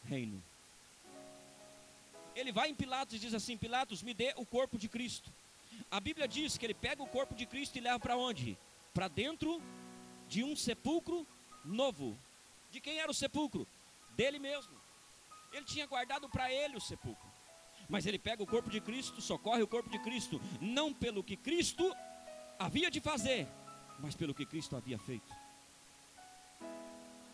reino. Ele vai em Pilatos e diz assim: Pilatos, me dê o corpo de Cristo. A Bíblia diz que ele pega o corpo de Cristo e leva para onde? Para dentro de um sepulcro novo. De quem era o sepulcro? Dele mesmo. Ele tinha guardado para ele o sepulcro. Mas ele pega o corpo de Cristo, socorre o corpo de Cristo, não pelo que Cristo havia de fazer, mas pelo que Cristo havia feito.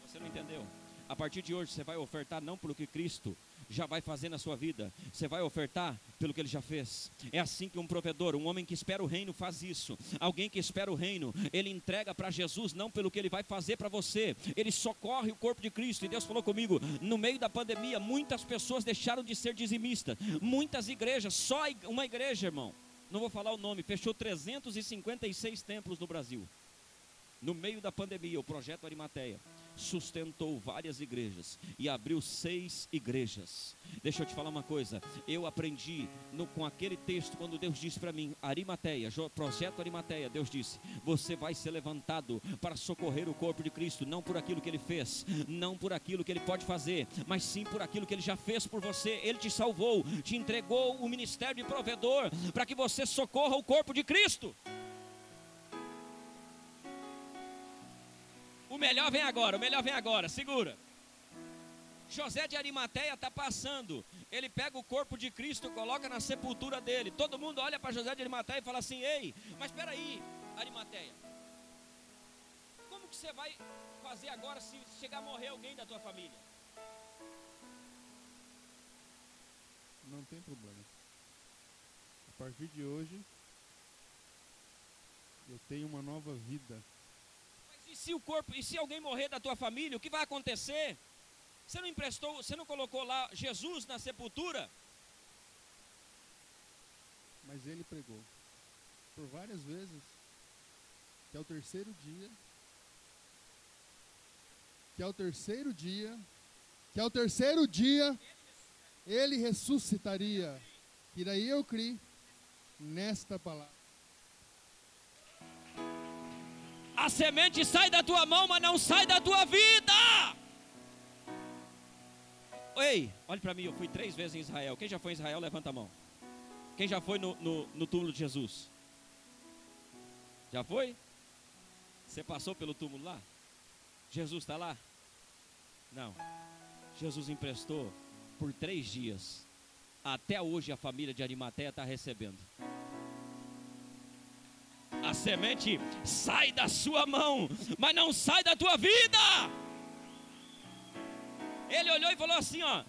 Você não entendeu? A partir de hoje você vai ofertar não pelo que Cristo já vai fazer na sua vida. Você vai ofertar pelo que ele já fez. É assim que um provedor, um homem que espera o reino, faz isso. Alguém que espera o reino, ele entrega para Jesus não pelo que ele vai fazer para você, ele socorre o corpo de Cristo. E Deus falou comigo: no meio da pandemia, muitas pessoas deixaram de ser dizimistas. Muitas igrejas, só uma igreja, irmão, não vou falar o nome, fechou 356 templos no Brasil. No meio da pandemia, o projeto Arimateia sustentou várias igrejas e abriu seis igrejas. Deixa eu te falar uma coisa. Eu aprendi no, com aquele texto quando Deus disse para mim, Arimateia, projeto Arimateia, Deus disse: Você vai ser levantado para socorrer o corpo de Cristo, não por aquilo que ele fez, não por aquilo que ele pode fazer, mas sim por aquilo que ele já fez por você. Ele te salvou, te entregou o ministério de provedor para que você socorra o corpo de Cristo. O melhor vem agora, o melhor vem agora, segura. José de Arimateia está passando. Ele pega o corpo de Cristo, coloca na sepultura dele. Todo mundo olha para José de Arimateia e fala assim: Ei, mas espera aí, Arimateia. Como que você vai fazer agora se chegar a morrer alguém da tua família? Não tem problema. A partir de hoje, Eu tenho uma nova vida. E se o corpo, e se alguém morrer da tua família, o que vai acontecer? Você não emprestou, você não colocou lá Jesus na sepultura? Mas ele pregou por várias vezes que ao terceiro dia, que ao terceiro dia, que ao terceiro dia ele ressuscitaria. E daí eu criei nesta palavra. A semente sai da tua mão, mas não sai da tua vida. Ei, olhe para mim, eu fui três vezes em Israel. Quem já foi em Israel, levanta a mão. Quem já foi no, no, no túmulo de Jesus? Já foi? Você passou pelo túmulo lá? Jesus está lá? Não. Jesus emprestou por três dias. Até hoje a família de Arimateia está recebendo. A semente sai da sua mão, mas não sai da tua vida. Ele olhou e falou assim, ó.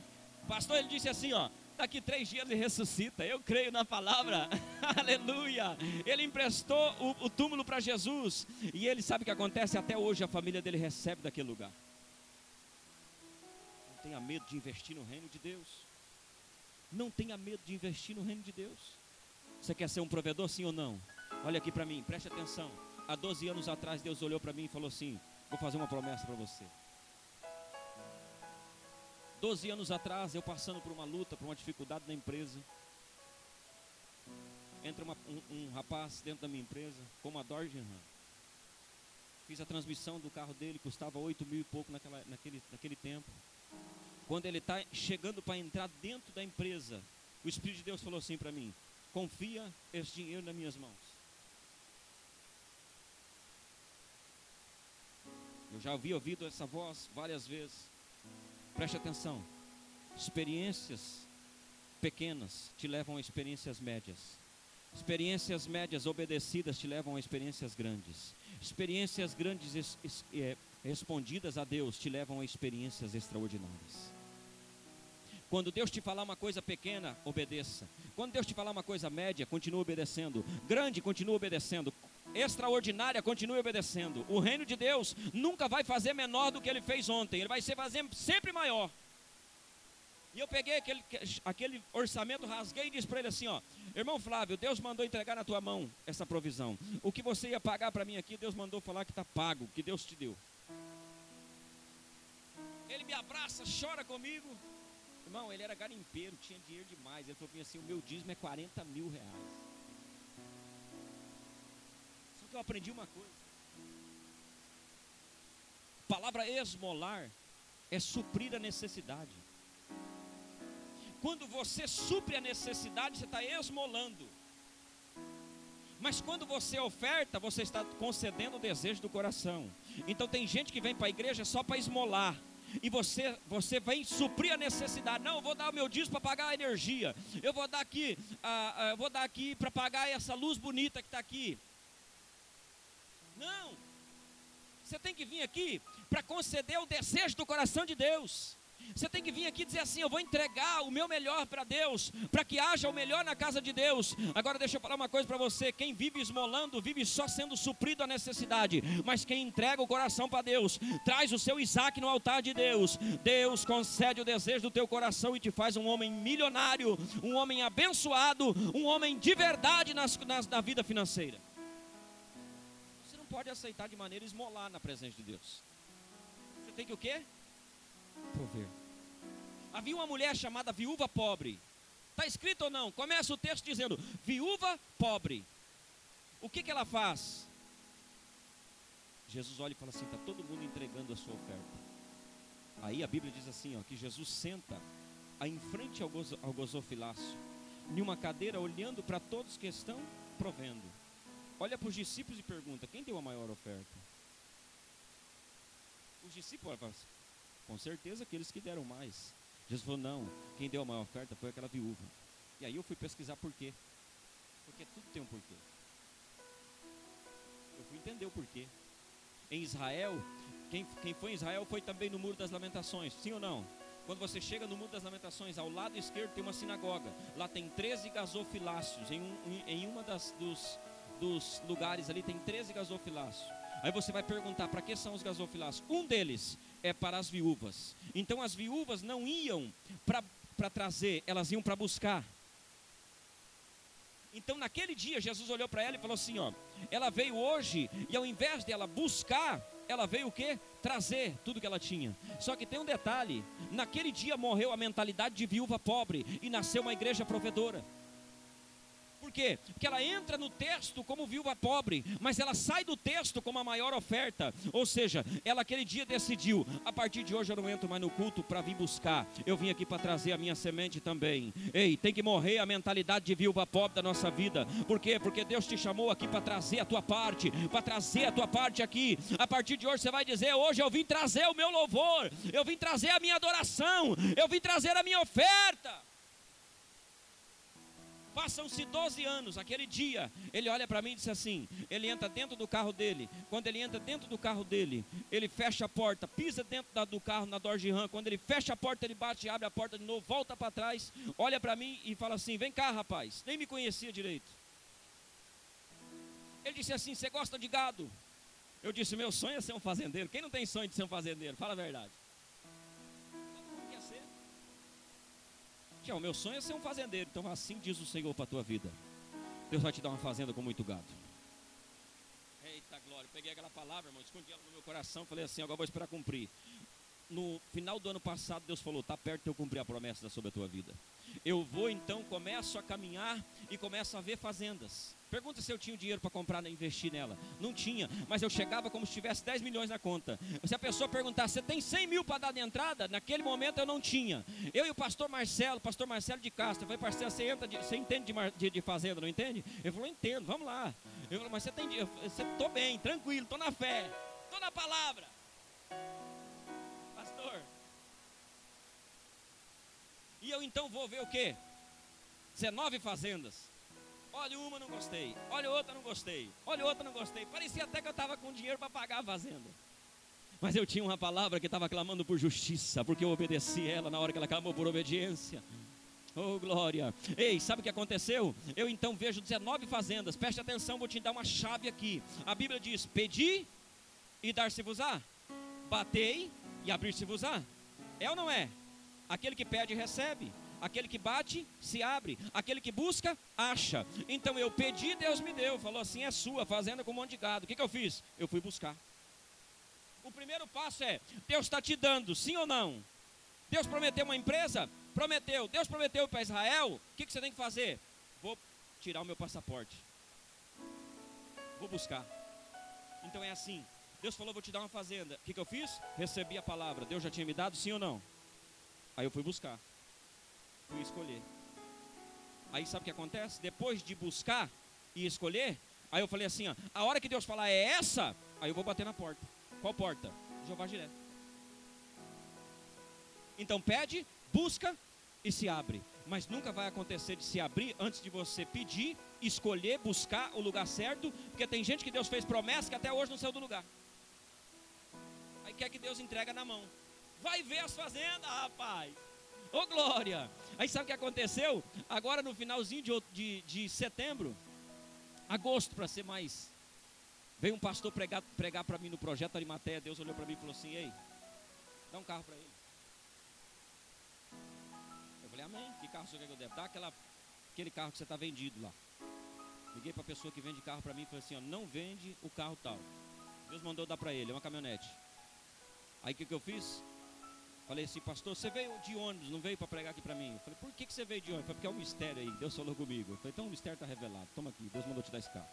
Pastor, ele disse assim, ó. Daqui três dias ele ressuscita. Eu creio na palavra. Aleluia. Ele emprestou o, o túmulo para Jesus. E ele sabe o que acontece? Até hoje a família dele recebe daquele lugar. Não tenha medo de investir no reino de Deus. Não tenha medo de investir no reino de Deus. Você quer ser um provedor, sim ou não? Olha aqui para mim, preste atenção. Há 12 anos atrás, Deus olhou para mim e falou assim: Vou fazer uma promessa para você. 12 anos atrás, eu passando por uma luta, por uma dificuldade na empresa. Entra uma, um, um, rapaz dentro da minha empresa, como a Dorjan. Fiz a transmissão do carro dele, custava 8 mil e pouco naquela, naquele, naquele tempo. Quando ele está chegando para entrar dentro da empresa, o Espírito de Deus falou assim para mim: Confia esse dinheiro nas minhas mãos. Eu já havia ouvido essa voz várias vezes. Preste atenção. Experiências pequenas te levam a experiências médias. Experiências médias obedecidas te levam a experiências grandes. Experiências grandes es, es, é, respondidas a Deus te levam a experiências extraordinárias. Quando Deus te falar uma coisa pequena, obedeça. Quando Deus te falar uma coisa média, continue obedecendo. Grande, continue obedecendo. Extraordinária, continue obedecendo. O reino de Deus nunca vai fazer menor do que ele fez ontem. Ele vai ser fazer sempre maior. E eu peguei aquele, aquele orçamento, rasguei e disse para ele assim: ó, irmão Flávio, Deus mandou entregar na tua mão essa provisão. O que você ia pagar para mim aqui, Deus mandou falar que está pago, que Deus te deu. Ele me abraça, chora comigo. Irmão, ele era garimpeiro, tinha dinheiro demais. Ele falou assim: o meu dízimo é 40 mil reais. Que eu aprendi uma coisa. A palavra esmolar é suprir a necessidade. Quando você supre a necessidade, você está esmolando. Mas quando você oferta, você está concedendo o desejo do coração. Então tem gente que vem para a igreja só para esmolar e você, você vem suprir a necessidade. Não, eu vou dar o meu dízimo para pagar a energia. Eu vou dar aqui, ah, ah, eu vou dar aqui para pagar essa luz bonita que está aqui. Não. Você tem que vir aqui para conceder o desejo do coração de Deus. Você tem que vir aqui dizer assim: Eu vou entregar o meu melhor para Deus, para que haja o melhor na casa de Deus. Agora, deixa eu falar uma coisa para você: quem vive esmolando, vive só sendo suprido a necessidade, mas quem entrega o coração para Deus, traz o seu Isaac no altar de Deus. Deus concede o desejo do teu coração e te faz um homem milionário, um homem abençoado, um homem de verdade nas, nas, na vida financeira. Pode aceitar de maneira esmolar na presença de Deus. Você tem que o quê? prover. Havia uma mulher chamada viúva pobre. Está escrito ou não? Começa o texto dizendo: viúva pobre. O que, que ela faz? Jesus olha e fala assim: está todo mundo entregando a sua oferta. Aí a Bíblia diz assim: ó, que Jesus senta em frente ao, ao gozofilácio, em uma cadeira, olhando para todos que estão provendo. Olha para os discípulos e pergunta: quem deu a maior oferta? Os discípulos assim, com certeza aqueles que deram mais. Jesus falou: não, quem deu a maior oferta foi aquela viúva. E aí eu fui pesquisar por quê. Porque tudo tem um porquê. Eu fui entender o porquê. Em Israel, quem, quem foi em Israel foi também no Muro das Lamentações, sim ou não? Quando você chega no Muro das Lamentações, ao lado esquerdo tem uma sinagoga. Lá tem 13 gasofiláceos em, um, em uma das, dos, dos lugares ali tem 13 gasofiláceos. Aí você vai perguntar para que são os gasofiláceos? Um deles é para as viúvas. Então as viúvas não iam para trazer, elas iam para buscar. Então naquele dia Jesus olhou para ela e falou assim, ó, ela veio hoje e ao invés dela buscar, ela veio o quê? Trazer tudo que ela tinha. Só que tem um detalhe: naquele dia morreu a mentalidade de viúva pobre e nasceu uma igreja provedora. Por quê? Porque ela entra no texto como viúva pobre, mas ela sai do texto como a maior oferta. Ou seja, ela aquele dia decidiu: a partir de hoje eu não entro mais no culto para vir buscar. Eu vim aqui para trazer a minha semente também. Ei, tem que morrer a mentalidade de viúva pobre da nossa vida. Por quê? Porque Deus te chamou aqui para trazer a tua parte, para trazer a tua parte aqui. A partir de hoje você vai dizer: hoje eu vim trazer o meu louvor, eu vim trazer a minha adoração, eu vim trazer a minha oferta. Passam-se 12 anos, aquele dia, ele olha para mim e diz assim: ele entra dentro do carro dele. Quando ele entra dentro do carro dele, ele fecha a porta, pisa dentro da, do carro na Dodge Ram. Quando ele fecha a porta, ele bate, abre a porta de novo, volta para trás, olha para mim e fala assim: Vem cá, rapaz. Nem me conhecia direito. Ele disse assim: Você gosta de gado? Eu disse: Meu sonho é ser um fazendeiro. Quem não tem sonho de ser um fazendeiro? Fala a verdade. O meu sonho é ser um fazendeiro. Então assim diz o Senhor para a tua vida. Deus vai te dar uma fazenda com muito gado. Eita glória, peguei aquela palavra, irmão, escondi ela no meu coração, falei assim, agora vou esperar cumprir. No final do ano passado, Deus falou: está perto de eu cumprir a promessa sobre a tua vida. Eu vou então, começo a caminhar e começo a ver fazendas. Pergunta se eu tinha dinheiro para comprar e investir nela. Não tinha, mas eu chegava como se tivesse 10 milhões na conta. Se a pessoa perguntar, você tem 100 mil para dar de entrada? Naquele momento eu não tinha. Eu e o pastor Marcelo, pastor Marcelo de Castro, eu falei, parceiro, você, entra de, você entende de, de, de, fazenda, não entende? Ele falou, entendo, vamos lá. Eu falei, mas você tem, eu, você, tô bem, tranquilo, tô na fé, tô na palavra. Pastor. E eu então vou ver o quê? 19 fazendas. Olha uma, não gostei. Olha outra, não gostei. Olha outra, não gostei. Parecia até que eu estava com dinheiro para pagar a fazenda. Mas eu tinha uma palavra que estava clamando por justiça, porque eu obedeci ela na hora que ela clamou por obediência. Oh, glória. Ei, sabe o que aconteceu? Eu então vejo 19 fazendas. Preste atenção, vou te dar uma chave aqui. A Bíblia diz: Pedi e dar-se-vos-á. Batei e abrir-se-vos-á. É ou não é? Aquele que pede, recebe. Aquele que bate, se abre. Aquele que busca, acha. Então eu pedi, Deus me deu. Falou assim: é sua, fazenda com um monte de gado. O que, que eu fiz? Eu fui buscar. O primeiro passo é: Deus está te dando, sim ou não? Deus prometeu uma empresa? Prometeu. Deus prometeu para Israel? O que, que você tem que fazer? Vou tirar o meu passaporte. Vou buscar. Então é assim. Deus falou: vou te dar uma fazenda. O que, que eu fiz? Recebi a palavra. Deus já tinha me dado, sim ou não? Aí eu fui buscar fui escolher. Aí sabe o que acontece? Depois de buscar e escolher, aí eu falei assim: ó, a hora que Deus falar é essa, aí eu vou bater na porta. Qual porta? Jeová Jiré. Então pede, busca e se abre. Mas nunca vai acontecer de se abrir antes de você pedir, escolher, buscar o lugar certo, porque tem gente que Deus fez promessa que até hoje não saiu do lugar. Aí quer que Deus entrega na mão. Vai ver as fazendas, rapaz. Ô oh, glória! Aí sabe o que aconteceu? Agora no finalzinho de, de, de setembro, agosto para ser mais. Veio um pastor pregar, pregar para mim no projeto Arimateia. Deus olhou para mim e falou assim: Ei, dá um carro para ele. Eu falei: Amém. Que carro você quer que eu devo? Dá aquela, aquele carro que você está vendido lá. Liguei para a pessoa que vende carro para mim e falei assim: ó, Não vende o carro tal. Deus mandou dar para ele, é uma caminhonete. Aí o que, que eu fiz? Falei assim, pastor, você veio de ônibus, não veio para pregar aqui para mim? Eu falei, por que, que você veio de ônibus? Falei, porque é um mistério aí, Deus falou comigo. Eu falei, então o mistério está revelado, toma aqui, Deus mandou te dar esse carro.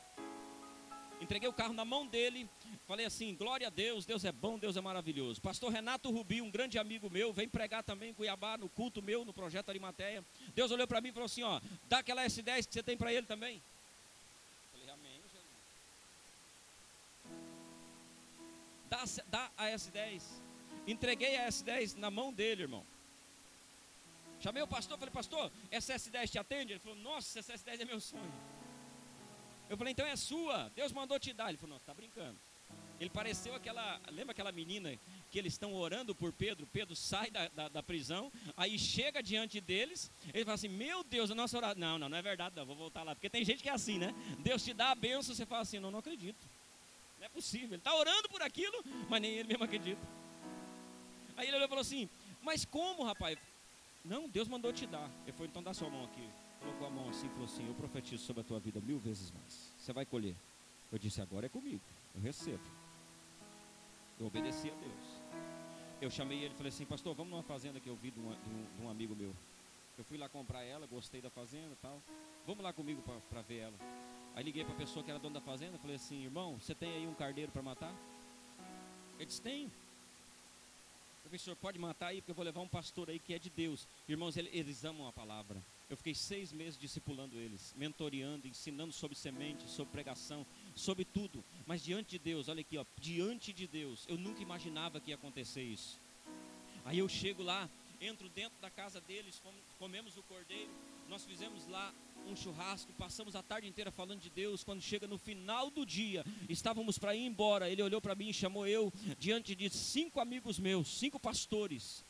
Entreguei o carro na mão dele, falei assim, glória a Deus, Deus é bom, Deus é maravilhoso. Pastor Renato Rubi, um grande amigo meu, vem pregar também em Cuiabá, no culto meu, no projeto Arimateia. Deus olhou para mim e falou assim, ó, dá aquela S10 que você tem para ele também. Eu falei, amém. Dá, dá a S10. Entreguei a S10 na mão dele, irmão. Chamei o pastor, falei, pastor, essa S10 te atende? Ele falou, nossa, essa S10 é meu sonho. Eu falei, então é sua, Deus mandou te dar. Ele falou, não, tá brincando. Ele pareceu aquela, lembra aquela menina que eles estão orando por Pedro. Pedro sai da, da, da, prisão, aí chega diante deles, ele fala assim: Meu Deus, a nossa oração. Não, não, não é verdade, não, vou voltar lá. Porque tem gente que é assim, né? Deus te dá a benção, você fala assim: Não, não acredito. Não é possível. Ele está orando por aquilo, mas nem ele mesmo acredita. Aí ele olhou e falou assim: Mas como, rapaz? Não, Deus mandou te dar. Ele falou: Então dá sua mão aqui. Colocou a mão assim e falou assim: Eu profetizo sobre a tua vida mil vezes mais. Você vai colher. Eu disse: Agora é comigo. Eu recebo. Eu obedeci a Deus. Eu chamei ele e falei assim: Pastor, vamos numa fazenda que eu vi de um, de um amigo meu. Eu fui lá comprar ela, gostei da fazenda tal. Vamos lá comigo para ver ela. Aí liguei para a pessoa que era dona da fazenda, falei assim, irmão, você tem aí um carneiro para matar? Ele disse, tenho. Professor, pode matar aí, porque eu vou levar um pastor aí que é de Deus. Irmãos, eles amam a palavra. Eu fiquei seis meses discipulando eles, mentoreando, ensinando sobre semente, sobre pregação, sobre tudo. Mas diante de Deus, olha aqui, ó, diante de Deus, eu nunca imaginava que ia acontecer isso. Aí eu chego lá, entro dentro da casa deles, comemos o cordeiro, nós fizemos lá um churrasco, passamos a tarde inteira falando de Deus. Quando chega no final do dia, estávamos para ir embora. Ele olhou para mim e chamou eu diante de cinco amigos meus, cinco pastores.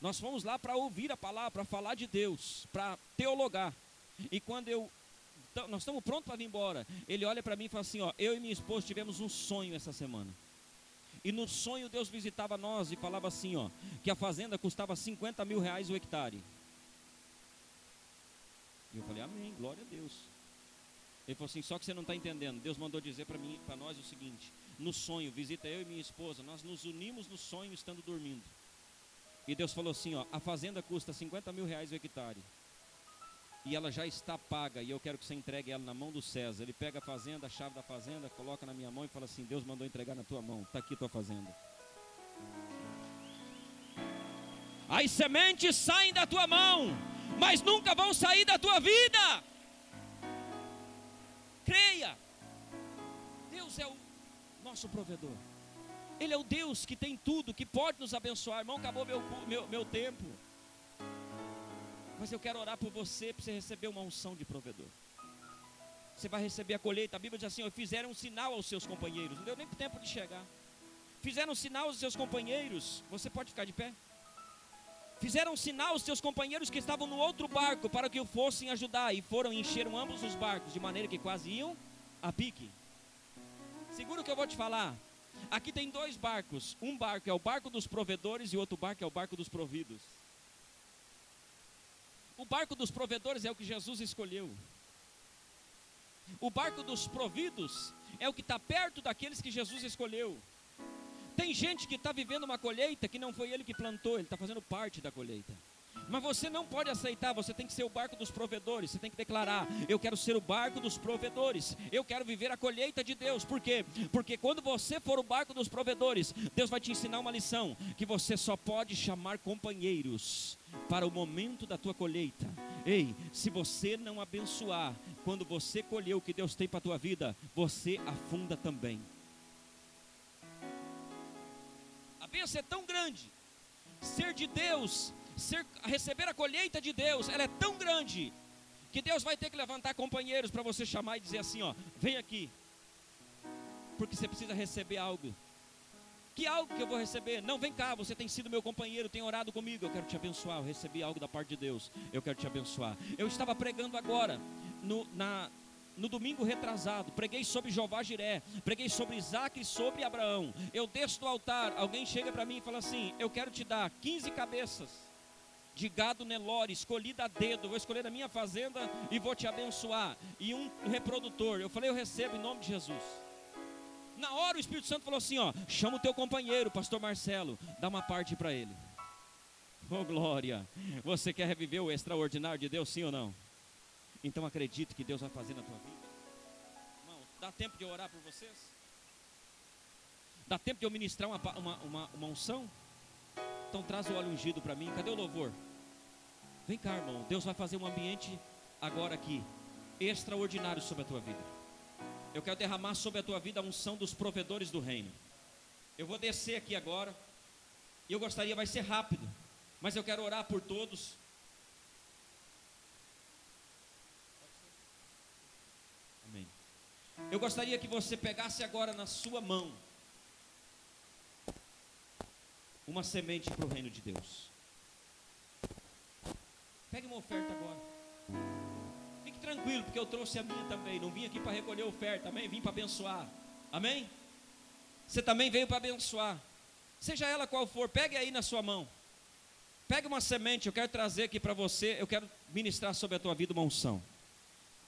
Nós fomos lá para ouvir a palavra, para falar de Deus, para teologar. E quando eu nós estamos prontos para vir embora, ele olha para mim e fala assim: ó, eu e minha esposa tivemos um sonho essa semana. E no sonho Deus visitava nós e falava assim, ó, que a fazenda custava 50 mil reais o hectare. E eu falei, amém, glória a Deus. Ele falou assim, só que você não está entendendo. Deus mandou dizer para mim, para nós o seguinte: no sonho, visita eu e minha esposa, nós nos unimos no sonho estando dormindo. E Deus falou assim: ó, a fazenda custa 50 mil reais o hectare. E ela já está paga, e eu quero que você entregue ela na mão do César. Ele pega a fazenda, a chave da fazenda, coloca na minha mão e fala assim: Deus mandou entregar na tua mão, está aqui tua fazenda. As sementes saem da tua mão mas nunca vão sair da tua vida. Creia, Deus é o nosso provedor. Ele é o Deus que tem tudo, que pode nos abençoar. Irmão, acabou meu, meu, meu tempo. Mas eu quero orar por você, para você receber uma unção de provedor. Você vai receber a colheita. A Bíblia diz assim: fizeram um sinal aos seus companheiros. Não deu nem tempo de chegar. Fizeram um sinal aos seus companheiros. Você pode ficar de pé? Fizeram sinal aos seus companheiros que estavam no outro barco para que o fossem ajudar e foram encheram ambos os barcos de maneira que quase iam a pique. Segura o que eu vou te falar. Aqui tem dois barcos. Um barco é o barco dos provedores e outro barco é o barco dos providos. O barco dos provedores é o que Jesus escolheu. O barco dos providos é o que está perto daqueles que Jesus escolheu. Tem gente que está vivendo uma colheita que não foi ele que plantou, ele está fazendo parte da colheita. Mas você não pode aceitar, você tem que ser o barco dos provedores, você tem que declarar: eu quero ser o barco dos provedores, eu quero viver a colheita de Deus. Por quê? Porque quando você for o barco dos provedores, Deus vai te ensinar uma lição: que você só pode chamar companheiros para o momento da tua colheita. Ei, se você não abençoar, quando você colher o que Deus tem para a tua vida, você afunda também. Bênção é tão grande, ser de Deus, ser, receber a colheita de Deus, ela é tão grande, que Deus vai ter que levantar companheiros para você chamar e dizer assim: ó, vem aqui, porque você precisa receber algo. Que algo que eu vou receber? Não, vem cá, você tem sido meu companheiro, tem orado comigo, eu quero te abençoar. Eu recebi algo da parte de Deus, eu quero te abençoar. Eu estava pregando agora no, na, no domingo retrasado, preguei sobre Jeová Jiré, preguei sobre Isaac e sobre Abraão. Eu desço do altar, alguém chega para mim e fala assim: Eu quero te dar 15 cabeças de gado Nelore, escolhida a dedo, vou escolher da minha fazenda e vou te abençoar. E um reprodutor, eu falei: Eu recebo em nome de Jesus. Na hora o Espírito Santo falou assim: Ó, chama o teu companheiro, pastor Marcelo, dá uma parte para ele. Oh glória! Você quer reviver o extraordinário de Deus, sim ou não? Então acredite que Deus vai fazer na tua vida. Irmão, dá tempo de orar por vocês? Dá tempo de eu ministrar uma, uma, uma, uma unção? Então traz o óleo ungido para mim. Cadê o louvor? Vem cá, irmão. Deus vai fazer um ambiente agora aqui extraordinário sobre a tua vida. Eu quero derramar sobre a tua vida a unção dos provedores do reino. Eu vou descer aqui agora. E eu gostaria, vai ser rápido, mas eu quero orar por todos. Eu gostaria que você pegasse agora na sua mão uma semente para o reino de Deus. Pegue uma oferta agora. Fique tranquilo, porque eu trouxe a minha também. Não vim aqui para recolher oferta, amém? Vim para abençoar, amém? Você também veio para abençoar. Seja ela qual for, pegue aí na sua mão. Pegue uma semente, eu quero trazer aqui para você, eu quero ministrar sobre a tua vida uma unção.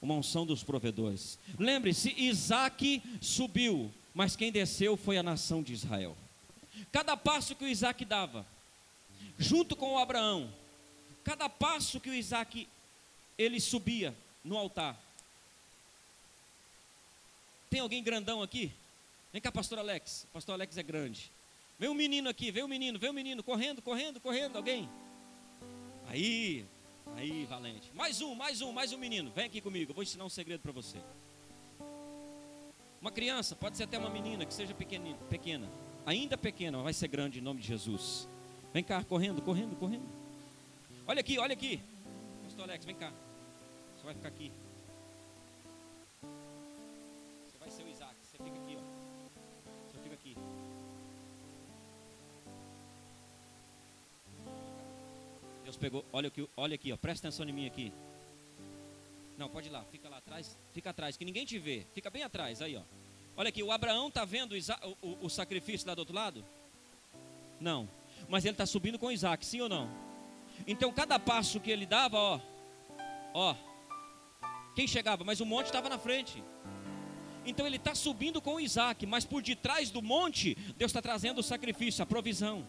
Uma unção dos provedores. Lembre-se, Isaac subiu, mas quem desceu foi a nação de Israel. Cada passo que o Isaac dava, junto com o Abraão, cada passo que o Isaac ele subia no altar. Tem alguém grandão aqui? Vem cá, pastor Alex. Pastor Alex é grande. Vem um menino aqui, vem um menino, vem um menino, correndo, correndo, correndo, alguém? Aí, aí, valente. Mais um, mais um, mais um menino. Vem aqui comigo, eu vou ensinar um segredo para você. Uma criança, pode ser até uma menina que seja pequena, pequena, ainda pequena, vai ser grande em nome de Jesus. Vem cá, correndo, correndo, correndo. Olha aqui, olha aqui. Pastor Alex, vem cá. Você vai ficar aqui. Deus pegou. Olha aqui, olha aqui, ó. Presta atenção em mim aqui. Não, pode ir lá. Fica lá atrás. Fica atrás, que ninguém te vê. Fica bem atrás, aí, ó. Olha aqui, o Abraão está vendo o, o, o, sacrifício lá do outro lado? Não. Mas ele está subindo com Isaac, sim ou não? Então cada passo que ele dava, ó, ó, quem chegava? Mas o monte estava na frente. Então ele está subindo com Isaac, mas por detrás do monte, Deus está trazendo o sacrifício, a provisão.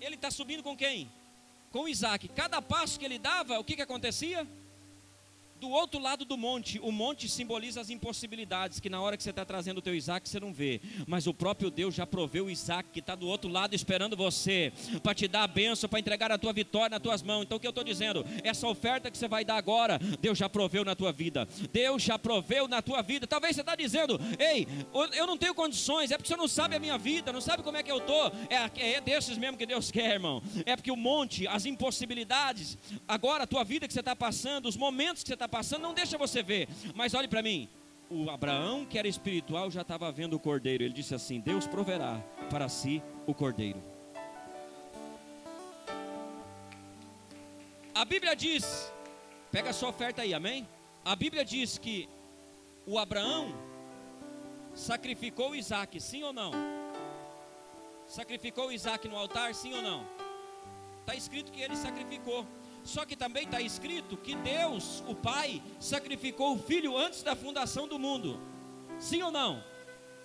Ele está subindo com quem? Com Isaac. Cada passo que ele dava, o que, que acontecia? Do outro lado do monte, o monte simboliza as impossibilidades, que na hora que você está trazendo o teu Isaac, você não vê. Mas o próprio Deus já proveu o Isaac, que está do outro lado esperando você, para te dar a benção, para entregar a tua vitória nas tuas mãos. Então o que eu estou dizendo? Essa oferta que você vai dar agora, Deus já proveu na tua vida. Deus já proveu na tua vida. Talvez você está dizendo, ei, eu não tenho condições, é porque você não sabe a minha vida, não sabe como é que eu estou. É, é desses mesmo que Deus quer, irmão. É porque o monte, as impossibilidades, agora a tua vida que você está passando, os momentos que você está passando, não deixa você ver. Mas olhe para mim. O Abraão, que era espiritual, já estava vendo o cordeiro. Ele disse assim: Deus proverá para si o cordeiro. A Bíblia diz, pega a sua oferta aí, amém? A Bíblia diz que o Abraão sacrificou Isaac, sim ou não? Sacrificou Isaac no altar, sim ou não? Está escrito que ele sacrificou. Só que também está escrito que Deus, o Pai, sacrificou o filho antes da fundação do mundo. Sim ou não?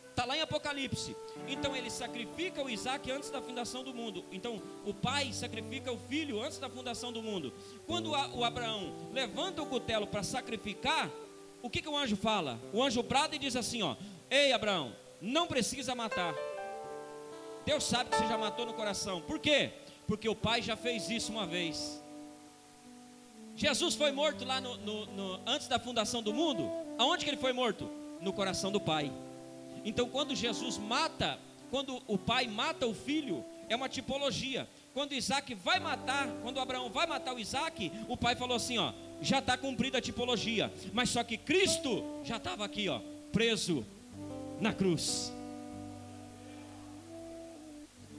Está lá em Apocalipse. Então ele sacrifica o Isaac antes da fundação do mundo. Então o pai sacrifica o filho antes da fundação do mundo. Quando o Abraão levanta o cutelo para sacrificar, o que, que o anjo fala? O anjo brada e diz assim: ó, Ei Abraão, não precisa matar. Deus sabe que você já matou no coração. Por quê? Porque o pai já fez isso uma vez. Jesus foi morto lá no, no, no, antes da fundação do mundo. Aonde que ele foi morto? No coração do Pai. Então, quando Jesus mata, quando o Pai mata o filho, é uma tipologia. Quando Isaac vai matar, quando Abraão vai matar o Isaac, o pai falou assim: ó, já está cumprida a tipologia. Mas só que Cristo já estava aqui, ó, preso na cruz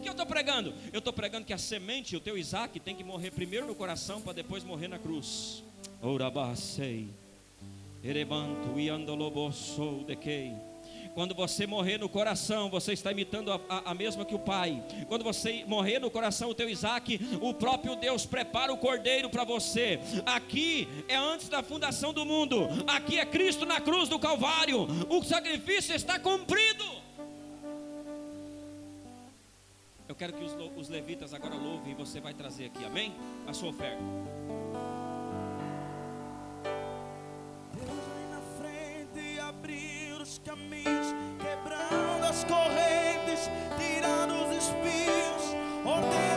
que eu estou pregando? Eu estou pregando que a semente, o teu Isaac, tem que morrer primeiro no coração para depois morrer na cruz. Quando você morrer no coração, você está imitando a, a, a, mesma que o pai. Quando você morrer no coração, o teu Isaac, o próprio Deus prepara o cordeiro para você. Aqui é antes da fundação do mundo. Aqui é Cristo na cruz do Calvário. O sacrifício está cumprido. Eu quero que os, os levitas agora louvem e você vai trazer aqui, amém? A sua oferta. Deus vem na frente e abrir os caminhos, quebrando as correntes, tirando os espinhos, ordena